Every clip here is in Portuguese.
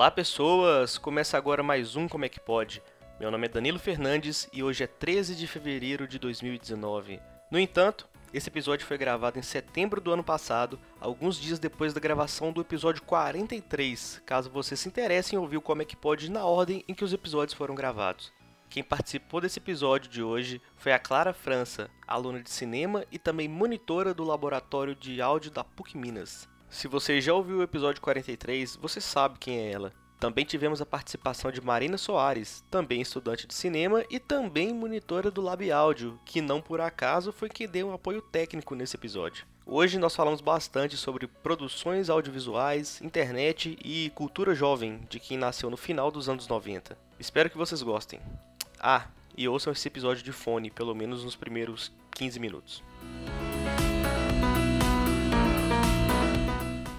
Olá pessoas, começa agora mais um Como é que pode. Meu nome é Danilo Fernandes e hoje é 13 de fevereiro de 2019. No entanto, esse episódio foi gravado em setembro do ano passado, alguns dias depois da gravação do episódio 43, caso você se interesse em ouvir o Como é que pode na ordem em que os episódios foram gravados. Quem participou desse episódio de hoje foi a Clara França, aluna de cinema e também monitora do laboratório de áudio da PUC Minas. Se você já ouviu o episódio 43, você sabe quem é ela. Também tivemos a participação de Marina Soares, também estudante de cinema e também monitora do Lab Áudio, que não por acaso foi quem deu um apoio técnico nesse episódio. Hoje nós falamos bastante sobre produções audiovisuais, internet e cultura jovem de quem nasceu no final dos anos 90. Espero que vocês gostem. Ah, e ouçam esse episódio de fone, pelo menos nos primeiros 15 minutos.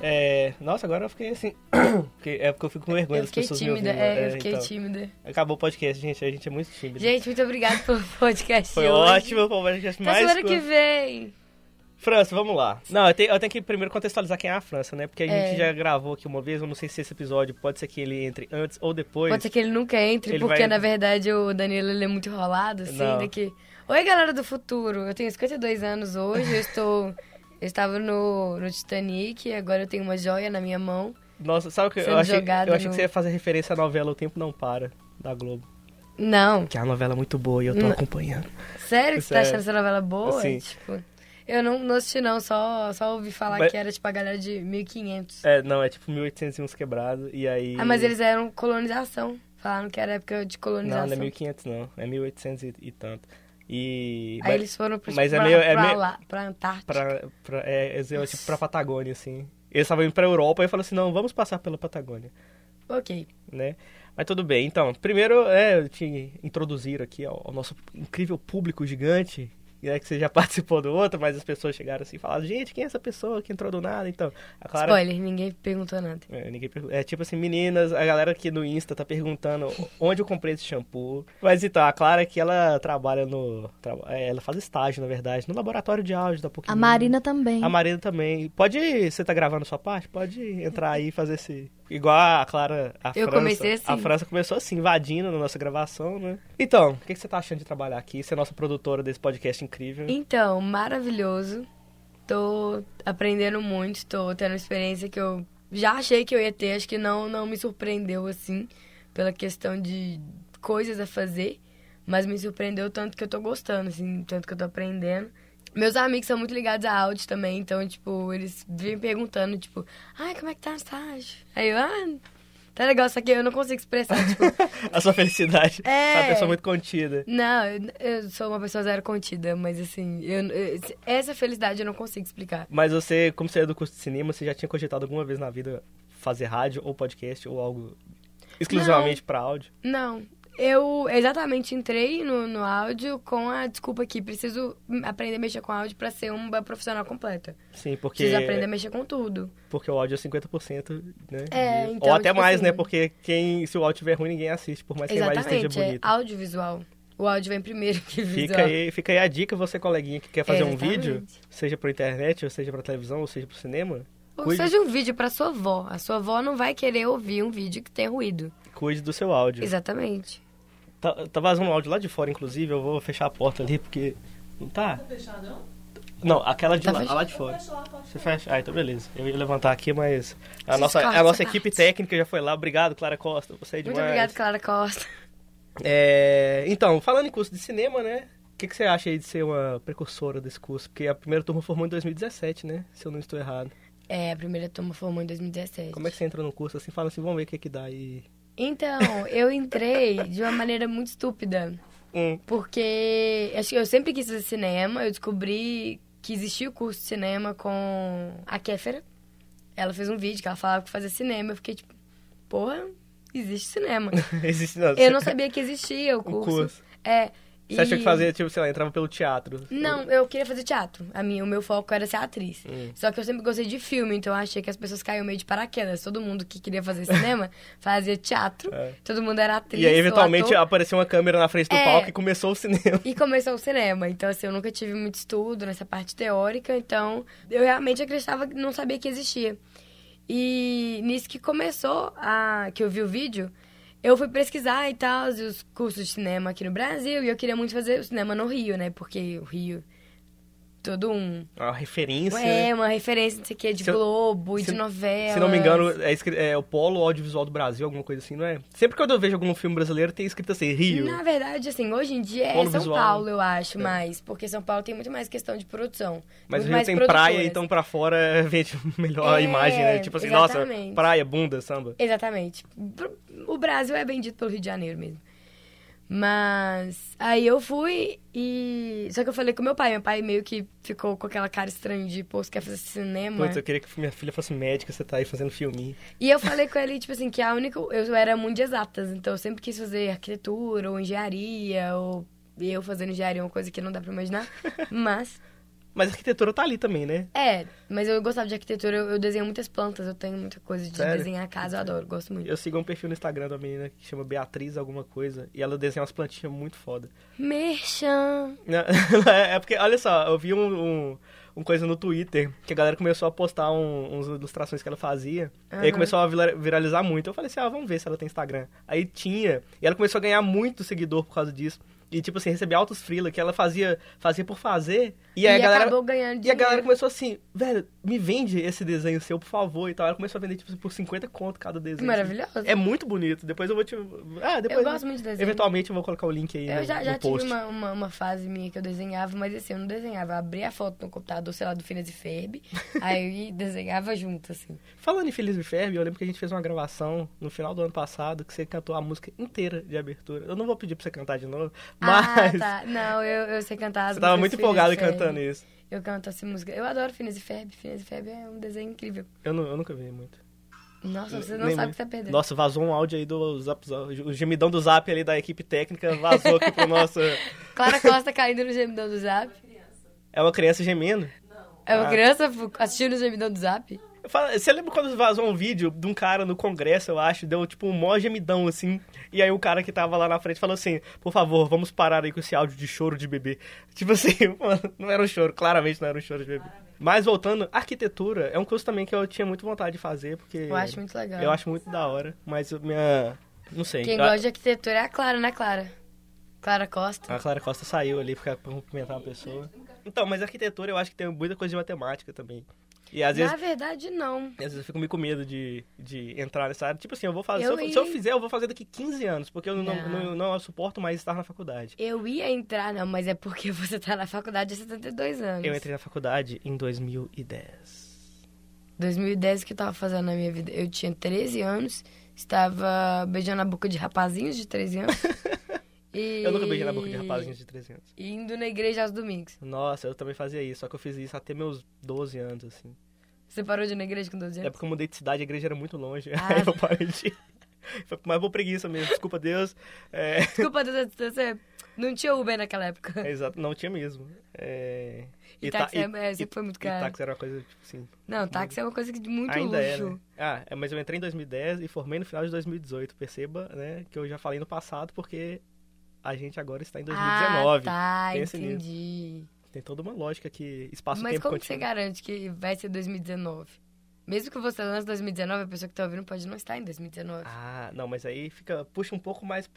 É, nossa, agora eu fiquei assim. é porque eu fico com vergonha eu das pessoas tímida, me ouvindo. é, eu fiquei então. tímida. Acabou o podcast, gente. A gente é muito tímido. Gente, muito obrigada pelo podcast Foi hoje. ótimo, foi o podcast mais. semana que vem. França, vamos lá. Não, eu tenho, eu tenho que primeiro contextualizar quem é a França, né? Porque a É. gente já gravou aqui uma vez, eu não sei se esse episódio pode ser que ele entre antes ou depois. Pode ser que ele nunca entre, Ele porque vai- na verdade o Danilo ele é muito enrolado, assim, Não. daqui. Oi, galera do futuro. Eu tenho 52 anos hoje, eu estou. Eu estava no, no Titanic, agora eu tenho uma joia na minha mão. Nossa, sabe o que eu achei? jogado Eu achei no- que você ia fazer referência à novela O Tempo Não Para, da Globo. Não. Que é uma novela muito boa e eu tô Não. acompanhando. Sério que você tá achando essa novela boa? Sim. Tipo. Eu não, não assisti, não, só, só ouvi falar Mas- que era tipo a galera de 1500. É, não, é tipo 1801 quebrado, e aí... Ah, mas eles eram colonização. Falaram que era época de Não, colonização. não é 1500 não, é 1800 e, e tanto. E... Aí eles foram pro, mas é pra, meio- é pra meio- lá, pra Antártica. Pra, pra, é, é, tipo pra Patagônia, assim. Eles estavam indo pra Europa e falaram assim, não, vamos passar pela Patagônia, Ok. né? Mas tudo bem, então, primeiro, é, eu te introduzir aqui ao, ao nosso incrível público gigante, né, que você já participou do outro, mas as pessoas chegaram assim e falaram, gente, quem é essa pessoa que entrou do nada? Então, a Clara... Spoiler, ninguém perguntou nada. É, ninguém é tipo assim, meninas, a galera aqui no Insta tá perguntando onde eu comprei esse shampoo. Mas então, a Clara que ela trabalha no. é, ela faz estágio, na verdade, no laboratório de áudio da Pokémon. A Marina também. A Marina também. Pode. Você tá gravando sua parte? Pode entrar aí e fazer esse. Igual a Clara. A Eu França, comecei assim. A França começou assim, invadindo na nossa gravação, né? Então, o que, que você tá achando de trabalhar aqui? Ser nossa produtora desse podcast incrível. Então, maravilhoso. Tô aprendendo muito, tô tendo experiência que eu já achei que eu ia ter, acho que não, não me surpreendeu assim, pela questão de coisas a fazer, mas me surpreendeu tanto que eu tô gostando, assim, tanto que eu tô aprendendo. Meus amigos são muito ligados a áudio também, então, tipo, eles vêm perguntando, tipo, ai, como é que tá no estágio? Aí eu, ah, tá legal, só que eu não consigo expressar, tipo, A sua felicidade. É. É uma pessoa muito contida. Não, eu, sou uma pessoa zero contida, mas assim, eu, eu- essa felicidade eu não consigo explicar. Mas você, como você é do curso de cinema, você já tinha cogitado alguma vez na vida fazer rádio ou podcast ou algo exclusivamente pra áudio? Não, eu exatamente entrei no, no áudio com a desculpa que preciso aprender a mexer com áudio pra ser uma profissional completa. Sim, porque Preciso aprender a mexer com tudo. porque o áudio é 50%, né? É, então, ou até tipo mais, assim- né? Porque quem se o áudio estiver ruim, ninguém assiste, por mais que a imagem esteja é bonita. audiovisual. O áudio vem primeiro que visual. Fica aí, fica aí a dica, você coleguinha que quer fazer um Exatamente. vídeo, seja pra internet, ou seja pra televisão, ou seja pro cinema, Ou cuide, seja um vídeo pra sua avó. A sua avó não vai querer ouvir um vídeo que tem ruído. cuide do seu áudio. Exatamente. Tá, tá vazando um áudio lá de fora, inclusive, eu vou fechar a porta ali, porque... Não tá? Fechadão? Não, aquela de Tá lá, fechado. a lá de fora. Fecha lá, Você fecha? Ah, então beleza. Eu ia levantar aqui, mas a Vocês nossa, cortam a nossa equipe parte. técnica já foi lá. Obrigado, Clara Costa. Você é demais. Muito obrigada, Clara Costa. É, então, falando em curso de cinema, né? O que, que você acha aí de ser uma precursora desse curso? Porque a primeira turma formou em 2017, né? Se eu não estou errado. É, a primeira turma formou em 2017. Como é que você entrou no curso assim? Fala assim, vamos ver o que, que dá aí. Então, eu entrei de uma maneira muito estúpida. Hum, Porque acho que eu sempre quis fazer cinema. Eu descobri que existia o curso de cinema com a Kéfera. Ela fez um vídeo que ela falava que fazia cinema. Eu fiquei tipo, porra, existe cinema. existe não. eu não sabia que existia o O curso. curso. É. Você achou e- que fazia, tipo, sei lá, entrava pelo teatro? Não, eu queria fazer teatro. A minha, o meu foco era ser atriz. Hum. Só que eu sempre gostei de filme, então eu achei que as pessoas caíam meio de paraquedas. Todo mundo que queria fazer cinema fazia teatro. É. Todo mundo era atriz. E aí, eventualmente, apareceu uma câmera na frente do É. palco e começou o cinema. E começou o cinema. Então, assim, eu nunca tive muito estudo nessa parte teórica. Então, eu realmente acreditava que não sabia que existia. E nisso que começou, a, que eu vi o vídeo, eu fui pesquisar e tal, os cursos de cinema aqui no Brasil, e eu queria muito fazer o cinema no Rio, né? Porque o Rio todo um. Uma referência. É, uma referência, não sei o que, de Se eu- Globo e se- de novela. Se não me engano, é, é o Polo Audiovisual do Brasil, alguma coisa assim, não é? Sempre que eu vejo algum filme brasileiro, tem escrito assim, Rio. Na verdade, assim, hoje em dia é Polo São visual. Paulo, eu acho, É. mais. Porque São Paulo tem muito mais questão de produção. Mas Rio mais tem praia, então pra fora vende melhor a É, imagem, né? Tipo assim, nossa, exatamente. praia, bunda, samba. Exatamente. O Brasil é bem dito pelo Rio de Janeiro mesmo. Mas aí eu fui e. Só que eu falei com meu pai. Meu pai meio que ficou com aquela cara estranha de, pô, você quer fazer cinema? Putz, eu queria que minha filha fosse médica, você tá aí fazendo filminho. E eu falei com ele, tipo assim, que a única. Eu era muito de exatas, então eu sempre quis fazer arquitetura ou engenharia, ou eu fazendo engenharia é uma coisa que não dá pra imaginar. Mas. Mas a arquitetura tá ali também, né? É, mas eu gostava de arquitetura, eu, eu desenho muitas plantas, eu tenho muita coisa de Sério? desenhar a casa, eu adoro, gosto muito. Eu sigo um perfil no Instagram da menina que chama Beatriz alguma coisa, e ela desenha umas plantinhas muito foda. Merchan! É porque, olha só, eu vi um, um, um coisa no Twitter, que a galera começou a postar um, uns ilustrações que ela fazia, e aí começou a vira- viralizar muito. Eu falei assim, ah, vamos ver se ela tem Instagram. Aí tinha, e ela começou a ganhar muito seguidor por causa disso. E, tipo assim, receber altos freela que ela fazia, fazia por fazer. E, E, a galera... acabou ganhando E a dinheiro. galera começou assim, velho, me vende esse desenho seu, por favor, e tal. Ela começou a vender, tipo, por 50 conto cada desenho. Que maravilhoso. É muito bonito. Depois eu vou te... Ah, depois... eu gosto muito de desenho. Eventualmente eu vou colocar o link aí Eu no, já, no já tive uma, uma, uma fase minha que eu desenhava, mas assim, eu não desenhava. Eu abria a foto no computador, sei lá, do Finas e Ferb, aí eu desenhava junto, assim. Falando em Feliz e Ferb, eu lembro que a gente fez uma gravação no final do ano passado que você cantou a música inteira de abertura. Eu não vou pedir pra você cantar de novo, mas Ah, tá. Não, eu, eu sei cantar as você tava muito empolgado Phineas cantando Ferb. isso. Eu canto essa música. Eu adoro Finas e Ferb. Finas e Ferb é um desenho incrível. Eu, nu- eu nunca vi muito. Nossa, você não Nem sabe o que tá perdendo. Nossa, vazou um áudio aí do Zap. O gemidão do Zap ali da equipe técnica vazou aqui pro nosso. Clara Costa caindo no gemidão do Zap. É uma criança gemendo. É uma Ah. criança assistindo o gemidão do Zap? Eu falo- Você lembra quando vazou um vídeo de um cara no congresso, eu acho, deu tipo um mó gemidão assim, e aí o cara que tava lá na frente falou assim, por favor, vamos parar aí com esse áudio de choro de bebê. Tipo assim, mano, não era um choro, claramente não era um choro de bebê. Mas voltando, arquitetura é um curso também que eu tinha muito vontade de fazer, porque Eu acho muito legal. eu acho muito da hora, mas eu- minha... não sei. Quem a, gosta de arquitetura é a Clara, né, Clara? Clara Costa. a Clara Costa saiu ali pra cumprimentar uma pessoa. Então, mas arquitetura eu acho que tem muita coisa de matemática também. E às vezes Na verdade, não. Às vezes eu fico meio com medo de, de entrar nessa área. Tipo assim, eu vou fazer. Eu se, eu, se eu ia- fizer, eu vou fazer daqui 15 anos, porque eu não, Não. não, não suporto mais estar na faculdade. Eu ia entrar, não, mas é porque você tá na faculdade há 72 anos. Eu entrei na faculdade em 2010. 2010 o que eu tava fazendo na minha vida? Eu tinha 13 anos, estava beijando a boca de rapazinhos de 13 anos. e... Eu nunca beijei na boca de rapazinhos de 13 anos. E indo na igreja aos domingos. Nossa, eu também fazia isso, só que eu fiz isso até meus 12 anos, assim. Você parou de ir na igreja com 12 É anos? porque eu mudei de cidade, a igreja era muito longe. Ah. Aí eu parei de ir. Mais por preguiça mesmo, desculpa Deus. É, Desculpa, Deus, você não tinha Uber naquela época. é exato, não tinha mesmo. É, E ta- táxi é- é, sempre foi muito e caro. táxi era uma coisa, tipo assim, Não, táxi é uma coisa de muito Ainda é, luxo. né? Ah, é, mas eu entrei em 2010 e formei no final de 2018. Perceba, né, que eu já falei no passado porque a gente agora está em 2019. Ah, tá, Pensa nisso. entendi. Tem toda uma lógica que espaço-tempo Mas como que você continua. garante que vai ser 2019? Mesmo que você lance 2019, a pessoa que tá ouvindo pode não estar em 2019. Ah, não, mas aí fica puxa um pouco mais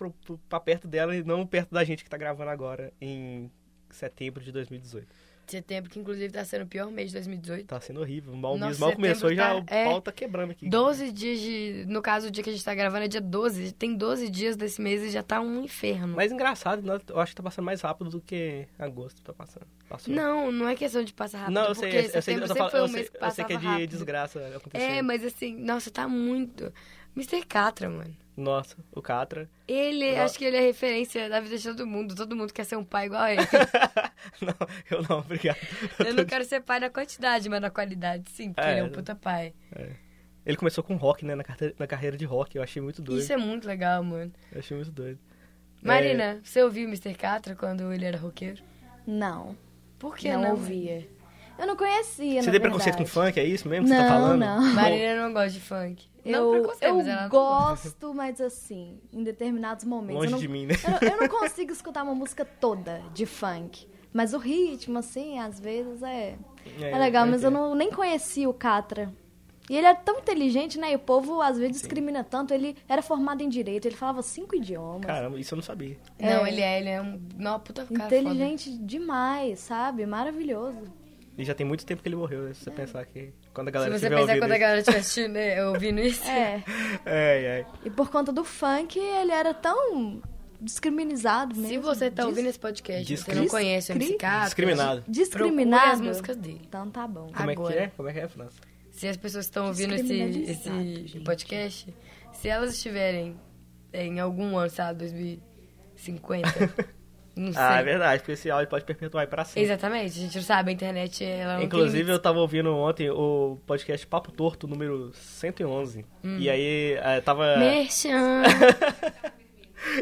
pra perto dela e não perto da gente que tá gravando agora em setembro de 2018. Setembro, que inclusive tá sendo o pior mês de 2018. Tá sendo horrível. Mal, Nossa, mal começou e já setembro o tá- é. pau tá quebrando aqui. 12 dias de. No caso, o dia que a gente tá gravando é dia 12. Tem 12 dias desse mês e já tá um inferno. Mas engraçado, né, eu acho que tá passando mais rápido do que agosto tá passando. Passou. Não, não é questão de passar rápido. Não, eu sei, porque eu sei, eu falando- um eu sei, eu sei que é de rápido. desgraça acontecer. É, mas assim, nossa, tá muito. Mr. Catra, mano. Nossa, o Catra. Ele, No- acho que ele é referência da vida de todo mundo. Todo mundo quer ser um pai igual a ele. não, eu não, obrigado. Eu não quero ser pai na quantidade, mas na qualidade, sim, porque É. ele é um puta pai. Ele começou com rock, né, na, carteira- na carreira de rock, eu achei muito doido. Isso é muito legal, mano. Eu achei muito doido. Marina, você ouviu o Mr. Catra quando ele era roqueiro? Não, Por que não, não? ouvia. Eu não conhecia, Você tem preconceito com funk, é isso mesmo que você tá Não, falando? não. Marina não gosta de funk. Não Eu, eu não gosto, mas assim, em determinados momentos. Longe eu, não, de mim, né? eu, eu não consigo escutar uma música toda de funk. Mas o ritmo, assim, às vezes é, é, legal. eu Mas eu entendo. não, nem conhecia o Catra. E ele era tão inteligente, né? E o povo às vezes discrimina tanto. Ele era formado em direito, ele falava cinco idiomas. Caramba, isso eu não sabia. Não, É. ele é, ele é um. Não, puta cara. inteligente demais, sabe? Maravilhoso. E já tem muito tempo que ele morreu, né? Se você pensar que quando a galera Se você pensar quando a isso- galera estiver assistindo, né, ouvindo isso. É. É, é. E por conta do funk, ele era tão discriminizado mesmo. Se você tá Dis- ouvindo esse podcast, você Discri- não conhece o Discri- Discriminado. Discriminado. as músicas dele. Então tá bom. Como é que Agora. é? Como é que é, França? Se as pessoas estão ouvindo esse, esse gente. podcast, se elas estiverem em algum ano, sei lá, 2050, não sei. Ah, é verdade, porque esse áudio pode perpetuar aí pra sempre. Exatamente, a gente não sabe, a internet ela Inclusive, tem eu tava ouvindo ontem o podcast Papo Torto, número 111. Hum. E aí, é, tava... Merchan.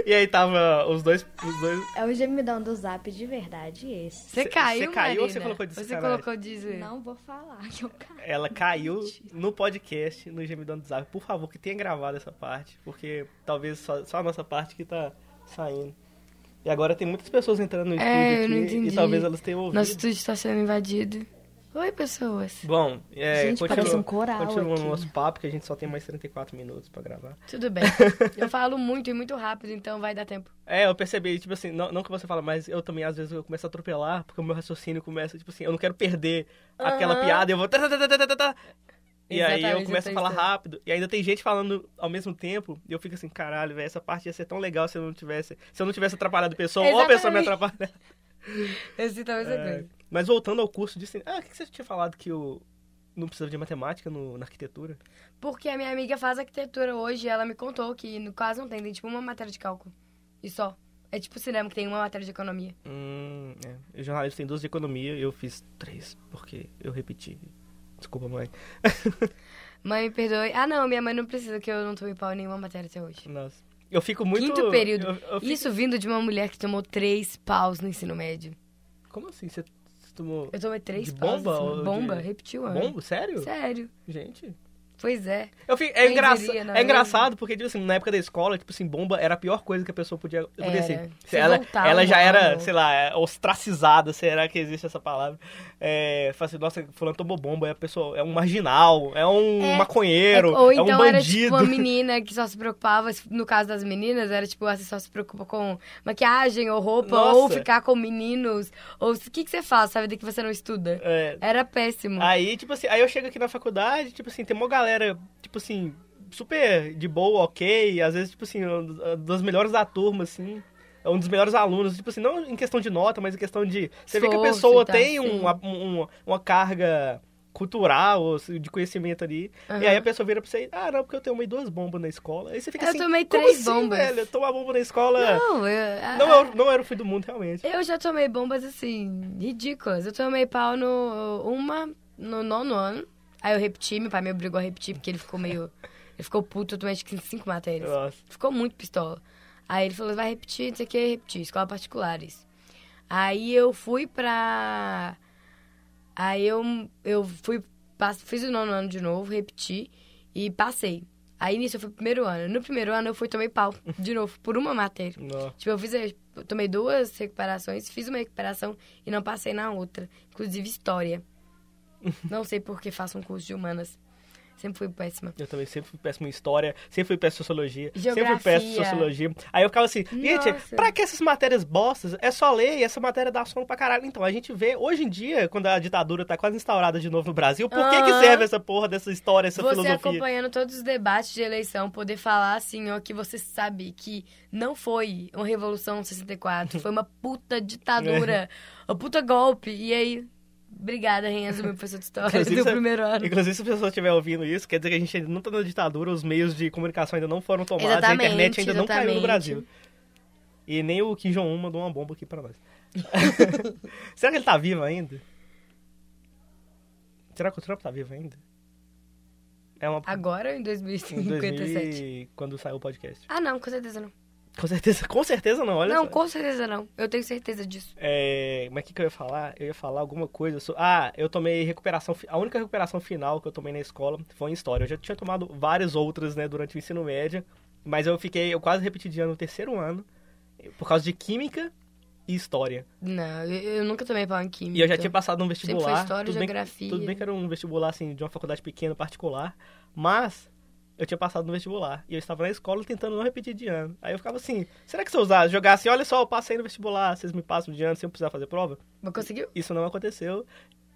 E aí tava os dois... Os dois... É o gemidão do zap de verdade esse. Você Cê- caiu, cê caiu ou você colocou de Você colocou zoeira. Não vou falar que eu caio. Ela caiu no podcast, no Gemidão do Zap. Por favor, que tenha gravado essa parte, porque talvez só, só a nossa parte que tá saindo. E agora tem muitas pessoas entrando no estúdio É, não aqui, e talvez elas tenham ouvido. Nosso estúdio está sendo invadido. Oi, pessoas. Bom, é, Gente, continua- parece um coral continuando aqui. o nosso papo, que a gente só tem mais 34 minutos pra gravar. Tudo bem. Eu falo muito e muito rápido, então vai dar tempo. É, eu percebi, tipo assim, não, não que você fala, mas eu também às vezes eu começo a atropelar, porque o meu raciocínio começa, tipo assim, eu não quero perder aquela Aham. piada, eu vou... E aí eu começo a eu falar isso. rápido, e ainda tem gente falando ao mesmo tempo, e eu fico assim, caralho, velho, essa parte ia ser tão legal se eu não tivesse, se eu não tivesse atrapalhado a pessoa, ou a pessoa me atrapalha. Eu a mesma É, coisa. mas voltando ao curso de cine- Ah, o que você tinha falado que o não precisava de matemática no, na arquitetura? Porque a minha amiga faz arquitetura hoje e ela me contou que no quase não tem, tem tipo uma matéria de cálculo. E só. É tipo cinema que tem uma matéria de economia. Hum, é. O jornalismo tem duas de economia, eu fiz três, porque eu repeti. Desculpa, mãe. Mãe, perdoe. Ah, não, minha mãe não precisa que eu não tomei pau em nenhuma matéria até hoje. Nossa. Eu fico muito. Quinto período. eu- eu fico- Isso vindo de uma mulher que tomou três paus no ensino médio. Como assim? Você, tomou. Eu tomei três De paus. bomba ensino- ou de- Bomba, repetiu ano. Bombo? Sério? Sério. Gente. Pois é. Eu fico, é, engraça- diria, é é engraçado porque, tipo assim, na época da escola, tipo assim, bomba era a pior coisa que a pessoa podia. ser. Você ela ela já era, sei lá, é, ostracizada, será que existe essa palavra? É, fala assim, nossa, fulano tomou bomba, é a pessoa, é um marginal, é um É, maconheiro, É, ou é, então um era bandido. tipo uma menina que só se preocupava, no caso das meninas, era tipo, você só se preocupa com maquiagem ou roupa, Nossa. ou ficar com meninos, ou o que, que você faz, sabe, de que você não estuda. É, Era péssimo. Aí, tipo assim, aí eu chego aqui na faculdade, tipo assim, tem uma galera, tipo assim, super de boa, ok, às vezes, tipo assim, das melhores da turma, assim, é um dos melhores alunos, tipo assim, não em questão de nota, mas em questão de... Você vê que a pessoa tal, tem uma, um- uma carga cultural, ou de conhecimento ali, Aham. e aí a pessoa vira pra você, ah, não, porque eu tomei duas bombas na escola. Aí você fica Eu assim, tomei três assim, bombas. velho? Tomar bomba na escola Não, eu, a- não, era, não era o fim do mundo, realmente. eu já tomei bombas assim, ridículas. Eu tomei pau no uma no nono ano. Aí eu repeti, meu pai me obrigou a repetir, porque ele ficou meio. Ele ficou puto, eu tomei acho que cinco matérias. Nossa. Ficou muito pistola. Aí ele falou, vai repetir, não sei o que, repetir, escola particulares. Aí eu fui pra. Aí eu, eu fui. Fiz o nono ano de novo, repeti e passei. Aí nisso eu fui pro primeiro ano. No primeiro ano eu fui tomei pau de novo, por uma matéria. Não. Tipo, eu fiz. Eu tomei duas recuperações, fiz uma recuperação e não passei na outra. Inclusive história. não sei por que faço um curso de humanas. Sempre fui péssima. Eu também sempre fui péssimo em história, sempre fui péssimo em sociologia, sempre fui Geografia. péssimo em sociologia. Aí eu ficava assim, gente, Nossa. pra que essas matérias bostas? É só ler e essa matéria dá sono pra caralho. Então, a gente vê, hoje em dia, quando a ditadura tá quase instaurada de novo no Brasil, por que que Aham. serve essa porra dessa história, essa você filosofia? acompanhando todos os debates de eleição, poder falar assim, ó, que você sabe que não foi uma revolução 64, foi uma puta ditadura, uma puta golpe. E aí, obrigada, Renzo, meu professor de história Inclusive, do primeiro ano. Inclusive, se a pessoa estiver ouvindo isso, quer dizer que a gente ainda não tá na ditadura, os meios de comunicação ainda não foram tomados, a Exatamente, internet ainda não caiu no exatamente. Brasil. E nem o Kim Jong-un mandou uma bomba aqui pra nós. Será que ele tá vivo ainda? Será que o Trump tá vivo ainda? É uma... Agora ou em Em 2057? 2000, quando saiu o podcast. Ah, não, com certeza não. Com certeza, com certeza não, olha não, só. com certeza não. Eu tenho certeza disso. É, mas o que, que eu ia falar? Eu ia falar alguma coisa sobre... Ah, eu tomei recuperação... A única recuperação final que eu tomei na escola foi em História. Eu já tinha tomado várias outras, né, durante o ensino médio. Mas eu fiquei... Eu quase repeti de ano no terceiro ano. Por causa de Química e História. Não, eu, nunca tomei pau em química. E eu já tinha passado num Sempre vestibular. foi história, tudo bem, geografia. tudo bem que era um vestibular, assim, de uma faculdade pequena, particular. Mas eu tinha passado no vestibular. E eu estava na escola tentando não repetir de ano. Aí eu ficava assim, será que se eu usar, jogar assim, olha só, eu passei no vestibular, vocês me passam de ano sem eu precisar fazer prova? Mas conseguiu? Isso não aconteceu.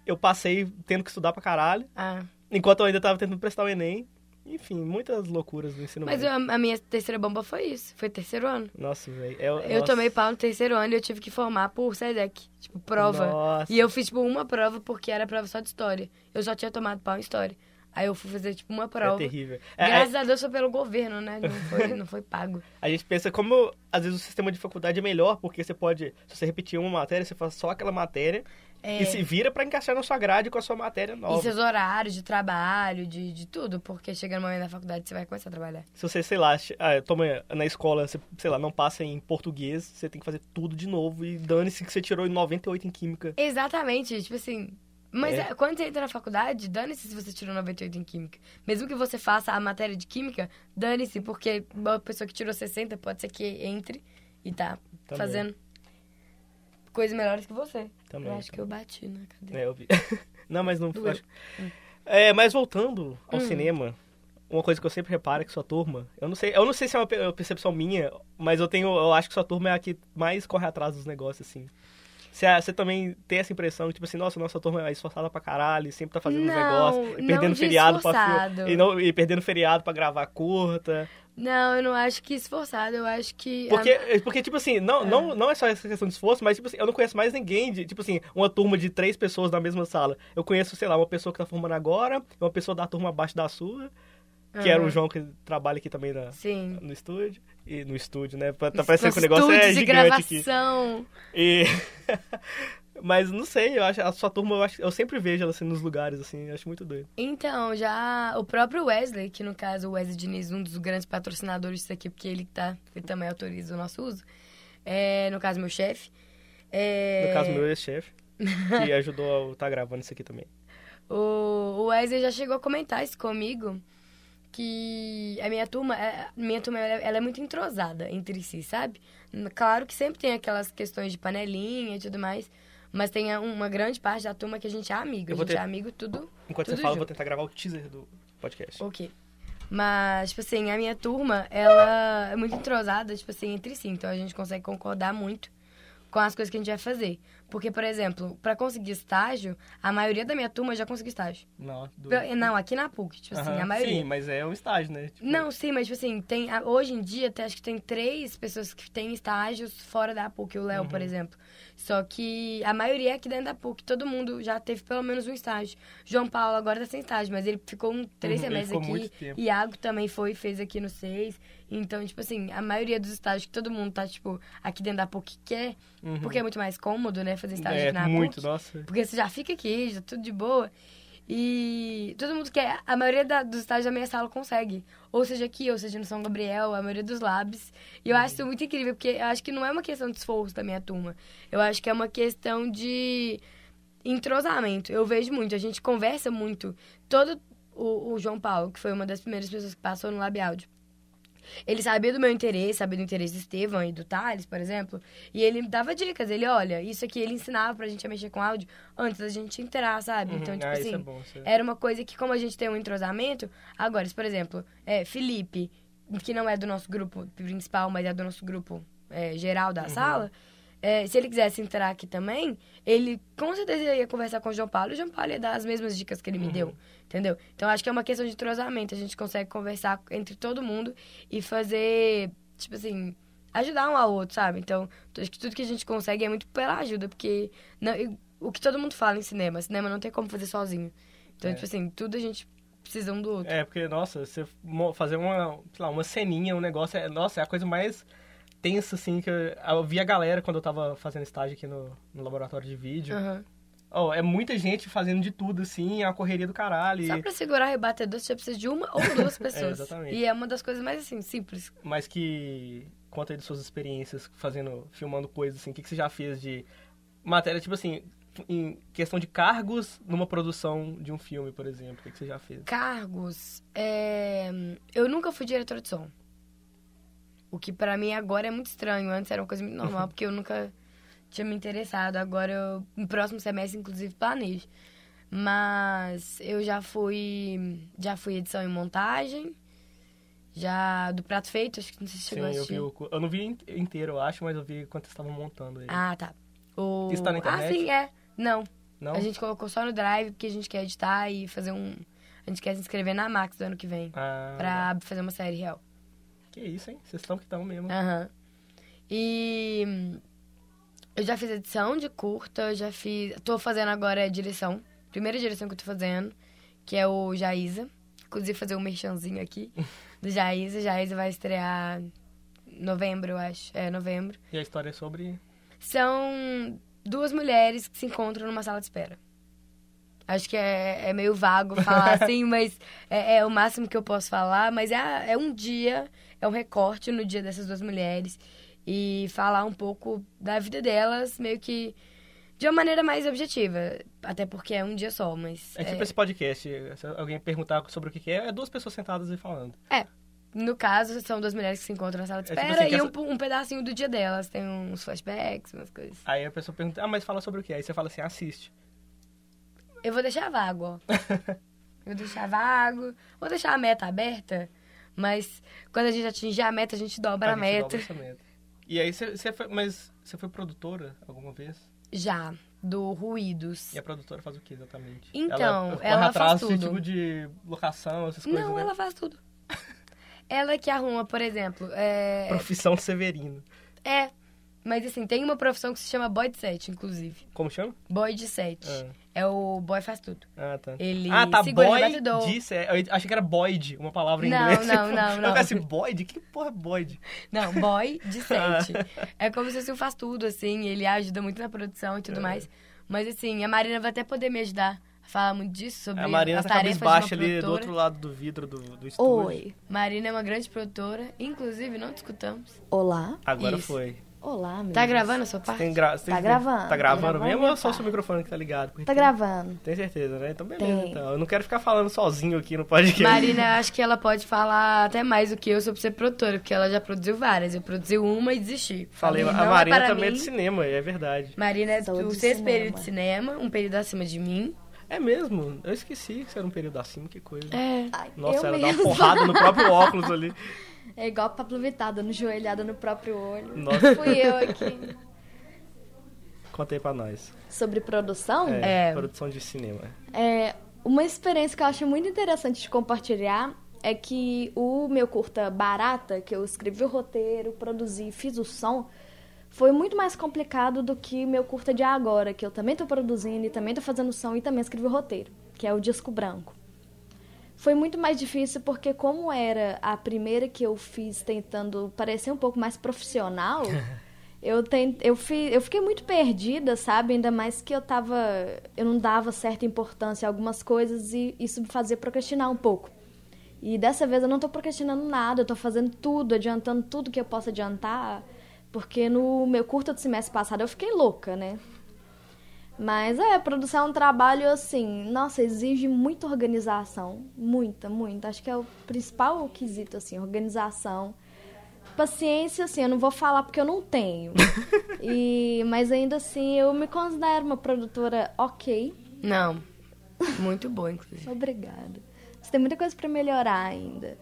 Eu passei tendo que estudar pra caralho, Ah. enquanto eu ainda tava tentando prestar o Enem. Enfim, muitas loucuras do ensino Mas médio. eu- a minha terceira bomba foi isso. Foi terceiro ano. Nossa, velho. é- Eu nossa. tomei pau no terceiro ano e eu tive que formar por SEDEC. Tipo, prova. Nossa. E eu fiz, tipo, uma prova porque era prova só de história. Eu só tinha tomado pau em história. Aí eu fui fazer, tipo, uma É prova. terrível. É, Graças a Deus foi pelo governo, né? Não foi, não foi pago. A gente pensa como, às vezes, o sistema de faculdade é melhor, porque você pode, se você repetir uma matéria, você faz só aquela matéria É. e se vira pra encaixar na sua grade com a sua matéria E nova. seus horários de trabalho, de, de tudo. Porque chega no momento da faculdade, você vai começar a trabalhar. Se você, sei lá, ah, toma na escola, você, sei lá, não passa em português, você tem que fazer tudo de novo e dane-se que você tirou 98 em química. Exatamente, tipo assim. Mas É. é, quando você entra na faculdade, dane-se se você tirou 98 em química. Mesmo que você faça a matéria de química, dane-se, porque uma pessoa que tirou 60 pode ser que entre e tá Também. fazendo coisas melhores que você. Também, eu acho que eu também. bati na cadeira. É, eu vi. não, mas não. Doeu. acho- É, mas voltando ao Hum. cinema, uma coisa que eu sempre reparo é que sua turma. Eu não sei, eu não sei se é uma pe- percepção minha, mas eu tenho. Eu acho que sua turma é a que mais corre atrás dos negócios, assim. Você, você também tem essa impressão, tipo assim, nossa, nossa turma é esforçada pra caralho, sempre tá fazendo os Não, negócios, e perdendo de feriado pra esforçado. e, não, e perdendo feriado pra gravar curta. Não, eu não acho que esforçado, eu acho que. Porque, a- porque tipo assim, não, não, não é só essa questão de esforço, mas, tipo assim, eu não conheço mais ninguém de, tipo assim, uma turma de três pessoas na mesma sala. Eu conheço, sei lá, uma pessoa que tá formando agora, uma pessoa da turma abaixo da sua, que era o. João que trabalha aqui também na, Sim. no estúdio. E no estúdio, né? Tá parecendo que o negócio é gigante aqui. E... Mas não sei, eu acho a sua turma, eu, acho, eu sempre vejo ela assim nos lugares, assim, acho muito doido. Então, já o próprio Wesley, que no caso o Wesley Diniz, um dos grandes patrocinadores disso aqui, porque ele tá, ele também autoriza o nosso uso. É, no caso, meu chefe. É, No caso, meu ex-chefe, que ajudou a estar gravando isso aqui também. O Wesley já chegou a comentar isso comigo, que a minha turma, é- minha turma ela, é muito entrosada entre si, sabe? Claro que sempre tem aquelas questões de panelinha e tudo mais, mas tem uma grande parte da turma que a gente é amigo. Eu A gente ter- é amigo tudo Enquanto Tudo você fala, eu vou junto. tentar gravar o teaser do podcast. Ok. Mas, tipo assim, a minha turma, ela é muito entrosada, tipo assim, entre si. Então a gente consegue concordar muito com as coisas que a gente vai fazer. Porque, por exemplo, pra conseguir estágio, a maioria da minha turma já conseguiu estágio. Não, do... Não, aqui na PUC, tipo assim, a maioria. Sim, mas é um estágio, né? Tipo, Não, sim, mas tipo assim, tem, hoje em dia até acho que tem três pessoas que têm estágios fora da PUC, o Léo, Uhum. por exemplo. Só que a maioria é aqui dentro da PUC, todo mundo já teve pelo menos um estágio. João Paulo agora tá sem estágio, mas ele ficou um, três Uhum, semestres aqui. muito. Iago também foi, fez aqui no seis. Então, tipo assim, a maioria dos estágios que todo mundo tá, tipo, aqui dentro da PUC quer, Uhum. porque é muito mais cômodo, né, fazer estágio é, na muito, PUC. nossa. Porque você já fica aqui, já tudo de boa. E todo mundo quer. A maioria da- dos estágios da minha sala consegue. Ou seja aqui, ou seja no São Gabriel, a maioria dos labs. E eu acho isso muito incrível, porque eu acho que não é uma questão de esforço da minha turma. Eu acho que é uma questão de entrosamento. Eu vejo muito, a gente conversa muito. Todo o, o João Paulo, que foi uma das primeiras pessoas que passou no Lab Áudio. Ele sabia do meu interesse, sabia do interesse do Estevam e do Thales, por exemplo. E ele dava dicas. Ele, olha, isso aqui ele ensinava pra gente a mexer com áudio antes da gente entrar, sabe? Uhum. Então, tipo ah, assim, isso é bom. É... era uma coisa que, como a gente tem um entrosamento, agora, por exemplo, é, Felipe, que não é do nosso grupo principal, mas é do nosso grupo é, geral da sala, é, se ele quisesse entrar aqui também, ele com certeza ia conversar com o João Paulo e o João Paulo ia dar as mesmas dicas que ele me deu, entendeu? Então, acho que é uma questão de entrosamento. A gente consegue conversar entre todo mundo e fazer, tipo assim, ajudar um ao outro, sabe? Então, acho que tudo que a gente consegue é muito pela ajuda, porque não, o que todo mundo fala em cinema, cinema não tem como fazer sozinho. Então, É. tipo assim, tudo a gente precisa um do outro. É, porque, nossa, você fazer uma, sei lá, uma ceninha, um negócio, é, nossa, é a coisa mais tensa, assim, que eu, eu vi a galera quando eu tava fazendo estágio aqui no, no laboratório de vídeo. Aham. Oh, é muita gente fazendo de tudo, assim, é uma correria do caralho. e- Só pra segurar rebatedor, você precisa de uma ou duas pessoas. exatamente. E é uma das coisas mais, assim, simples. Mas que conta aí de suas experiências fazendo, filmando coisas assim. O que, que você já fez de matéria, tipo assim, em questão de cargos numa produção de um filme, por exemplo? O que, que você já fez? Cargos. é, Eu nunca fui diretora de som. O que pra mim agora é muito estranho. Antes era uma coisa muito normal, porque eu nunca tinha me interessado. Agora, eu, no próximo semestre, inclusive, planejo. Mas eu já fui. Já fui edição e montagem. Já do prato feito, acho que não sei se Sim, chegou a eu assistir. vi o... Eu não vi in- inteiro, eu acho, mas eu vi quando vocês estavam montando ele. Ah, tá. O... Isso tá na internet? Ah, sim, é. Não, não? a gente colocou só no Drive porque a gente quer editar e fazer um. A gente quer se inscrever na Max do ano que vem. Ah, Pra fazer uma série real. Que isso, hein? Vocês estão que estão mesmo. Aham. E hum, eu já fiz edição de curta, já fiz. Tô fazendo agora a direção. Primeira direção que eu tô fazendo, que é o Jaísa. Inclusive fazer um merchanzinho aqui do Jaísa. Jaísa vai estrear em novembro, eu acho. É, novembro. E a história é sobre... São duas mulheres que se encontram numa sala de espera. Acho que é, é meio vago falar assim, mas é, é o máximo que eu posso falar. Mas é, é um dia, é um recorte no dia dessas duas mulheres. E falar um pouco da vida delas, meio que de uma maneira mais objetiva. Até porque é um dia só, mas. É tipo esse podcast, se alguém perguntar sobre o que é, é duas pessoas sentadas e falando. No caso, são duas mulheres que se encontram na sala de É tipo espera assim, e essa- um, um pedacinho do dia delas. Tem uns flashbacks, umas coisas. Aí a pessoa pergunta, ah, mas fala sobre o que? Aí você fala assim, assiste. Eu vou deixar vago, ó. Eu vou deixar vago. Vou deixar a meta aberta. Mas quando a gente atingir a meta, a gente dobra a, gente meta. dobra essa meta. E aí você, foi, mas você foi produtora alguma vez? Já, do Ruídos. E a produtora faz o que exatamente? Então, ela atrás faz tudo. tipo de locação, essas coisas, Não, né? ela faz tudo. ela que arruma, por exemplo. É, Profissão Severino. é. Mas assim, tem uma profissão que se chama boy de set, inclusive. Como chama? Boy de set. Ah. É o boy faz tudo. Ah, tá. Ele ah, tá. segura Boy de batidor. disse. Eu achei que era Boyd, uma palavra em Não, inglês. não, não, Eu não. falei assim, Boyd? Que porra é Boyd? Não, boy de sete. é como se fosse um faz tudo, assim. Ele ajuda muito na produção e tudo É. mais. Mas, assim, a Marina vai até poder me ajudar a falar muito disso, sobre A Marina tá cabisbaixa ali do outro lado do vidro do, do estúdio. Oi. Marina é uma grande produtora. Inclusive, não discutamos. Olá. Agora Isso. foi. Olá, meninas. Tá gravando a sua parte? Tem gra... tem- Tá gravando. Tá gravando Gravando mesmo ou é só o seu microfone que tá ligado? Porque Tá tem- gravando. Tem certeza, né? Então beleza, Tem. então. Eu não quero ficar falando sozinho aqui no podcast. Marina, eu acho que ela pode falar até mais do que eu sobre ser produtora, porque ela já produziu várias. Eu produzi uma e desisti. Falei, a é Marina para também é mim. de cinema, é verdade. Marina é Sou do de sexto cinema. período de cinema, um período acima de mim. É mesmo? Eu esqueci que você era um período acima, que coisa. É. Ai, Nossa, dá mesmo. uma porrada no próprio óculos ali. É igual a Pablo Vittar, dando joelhada no próprio olho. Nossa. Fui eu aqui. Conta aí pra nós. Sobre produção, É, É. produção de cinema. É, uma experiência que eu acho muito interessante de compartilhar é que o meu curta Barata, que eu escrevi o roteiro, produzi, fiz o som, foi muito mais complicado do que meu curta de agora, que eu também tô produzindo e também tô fazendo som e também escrevi o roteiro, que é o Disco Branco. Foi muito mais difícil porque como era a primeira que eu fiz tentando parecer um pouco mais profissional, eu, tent, eu, fi, eu fiquei muito perdida, sabe? Ainda mais que eu tava. Eu não dava certa importância a algumas coisas e isso me fazia procrastinar um pouco. E dessa vez eu não tô procrastinando nada, eu tô fazendo tudo, adiantando tudo que eu posso adiantar, porque no meu curta do semestre passado eu fiquei louca, né? Mas é, produção é um trabalho assim, nossa, exige muita organização, muita, muita. Acho que é o principal quesito assim, organização. Paciência, assim, eu não vou falar porque eu não tenho. e, mas ainda assim, eu me considero uma produtora ok. Não. Muito boa, inclusive. Obrigada. Você tem muita coisa para melhorar ainda.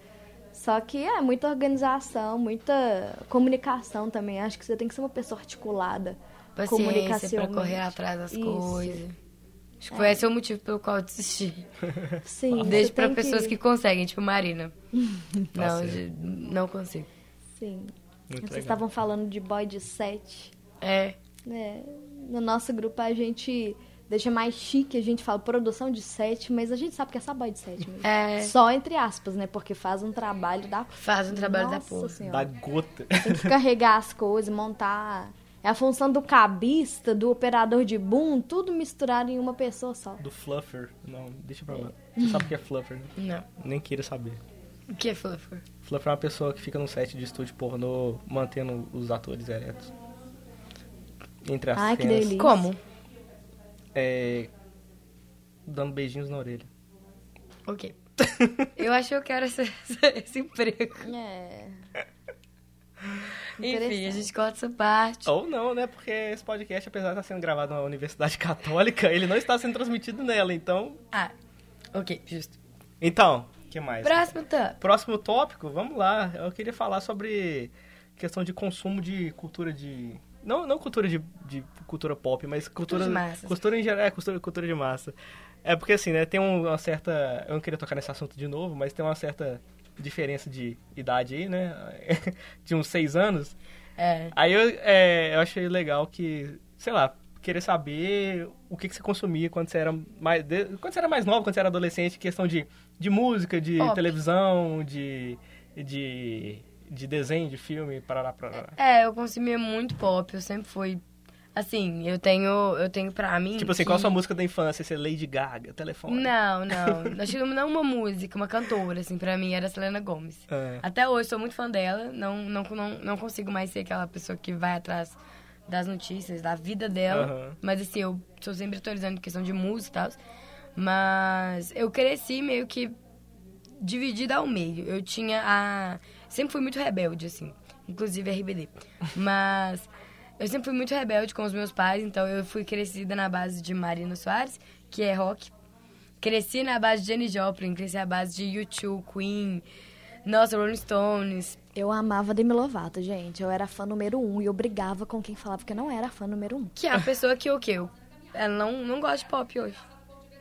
Só que é muita organização, muita comunicação também. Acho que você tem que ser uma pessoa articulada. Paciência pra comunicacionalmente. correr atrás das Isso. coisas. Acho que foi esse o motivo pelo qual eu desisti. Sim, Deixo pra tem pessoas que... conseguem, tipo Marina. não, não consigo. Sim. Muito Vocês estavam falando de boy de sete. É. É, no nosso grupo a gente deixa mais chique, a gente fala produção de sete, mas a gente sabe que é boy de sete mesmo. É. Só entre aspas, né? Porque faz um trabalho da Faz um trabalho da Nossa porra. Senhora. Da gota. Tem que carregar as coisas, montar. É a função do cabista, do operador de boom, tudo misturado em uma pessoa só. Do fluffer. Não, deixa pra lá. Você sabe o que é fluffer, né? Não. Nem queira saber. O que é fluffer? Fluffer é uma pessoa que fica no set de estúdio pornô mantendo os atores eretos. Entre as Ai, que cenas. delícia. Como? É, dando beijinhos na orelha. Ok. Eu acho que eu quero esse, esse emprego. É. Enfim, a gente corta essa parte. Ou não, né? Porque esse podcast, apesar de estar sendo gravado na Universidade Católica, ele não está sendo transmitido nela, então... Ah, ok, justo. Então, o que mais? Próximo tópico. Próximo tópico, vamos lá. Eu queria falar sobre questão de consumo de cultura de... Não, não cultura de, de cultura pop, mas cultura... de massa. Cultura em geral, é, cultura, cultura de massa. É porque assim, né, tem um- uma certa... Eu não queria tocar nesse assunto de novo, mas tem uma certa diferença de idade aí, né? De uns seis anos. É. Aí eu, é, eu achei legal que, sei lá, querer saber o que, que você consumia quando você era mais. quando você era mais novo, quando você era adolescente, questão de, de música, de Pop. televisão, de. de. de desenho, de filme, parará, parará. É, eu consumia muito pop, eu sempre fui. Assim, eu tenho. Eu tenho pra mim. Tipo assim, que- qual a sua música da infância? Você é Lady Gaga, telefone? Não, não. Acho que não uma música, uma cantora, assim, pra mim era a Selena Gomez. É. Até hoje sou muito fã dela, não, não, não, não consigo mais ser aquela pessoa que vai atrás das notícias, da vida dela. Aham. Mas assim, eu sou sempre atualizando em questão de música e tal. Mas eu cresci meio que dividida ao meio. Eu tinha a. Sempre fui muito rebelde, assim. Inclusive RBD. Mas eu sempre fui muito rebelde com os meus pais, então eu fui crescida na base de Marina Soares, que é rock. Cresci na base de Jenny Joplin, cresci na base de U2, Queen, nossa, Rolling Stones. Eu amava Demi Lovato, gente. Eu era fã número um e eu brigava com quem falava que eu não era fã número um. Que é a pessoa que o quê? Eu- Ela não, não gosta de pop hoje.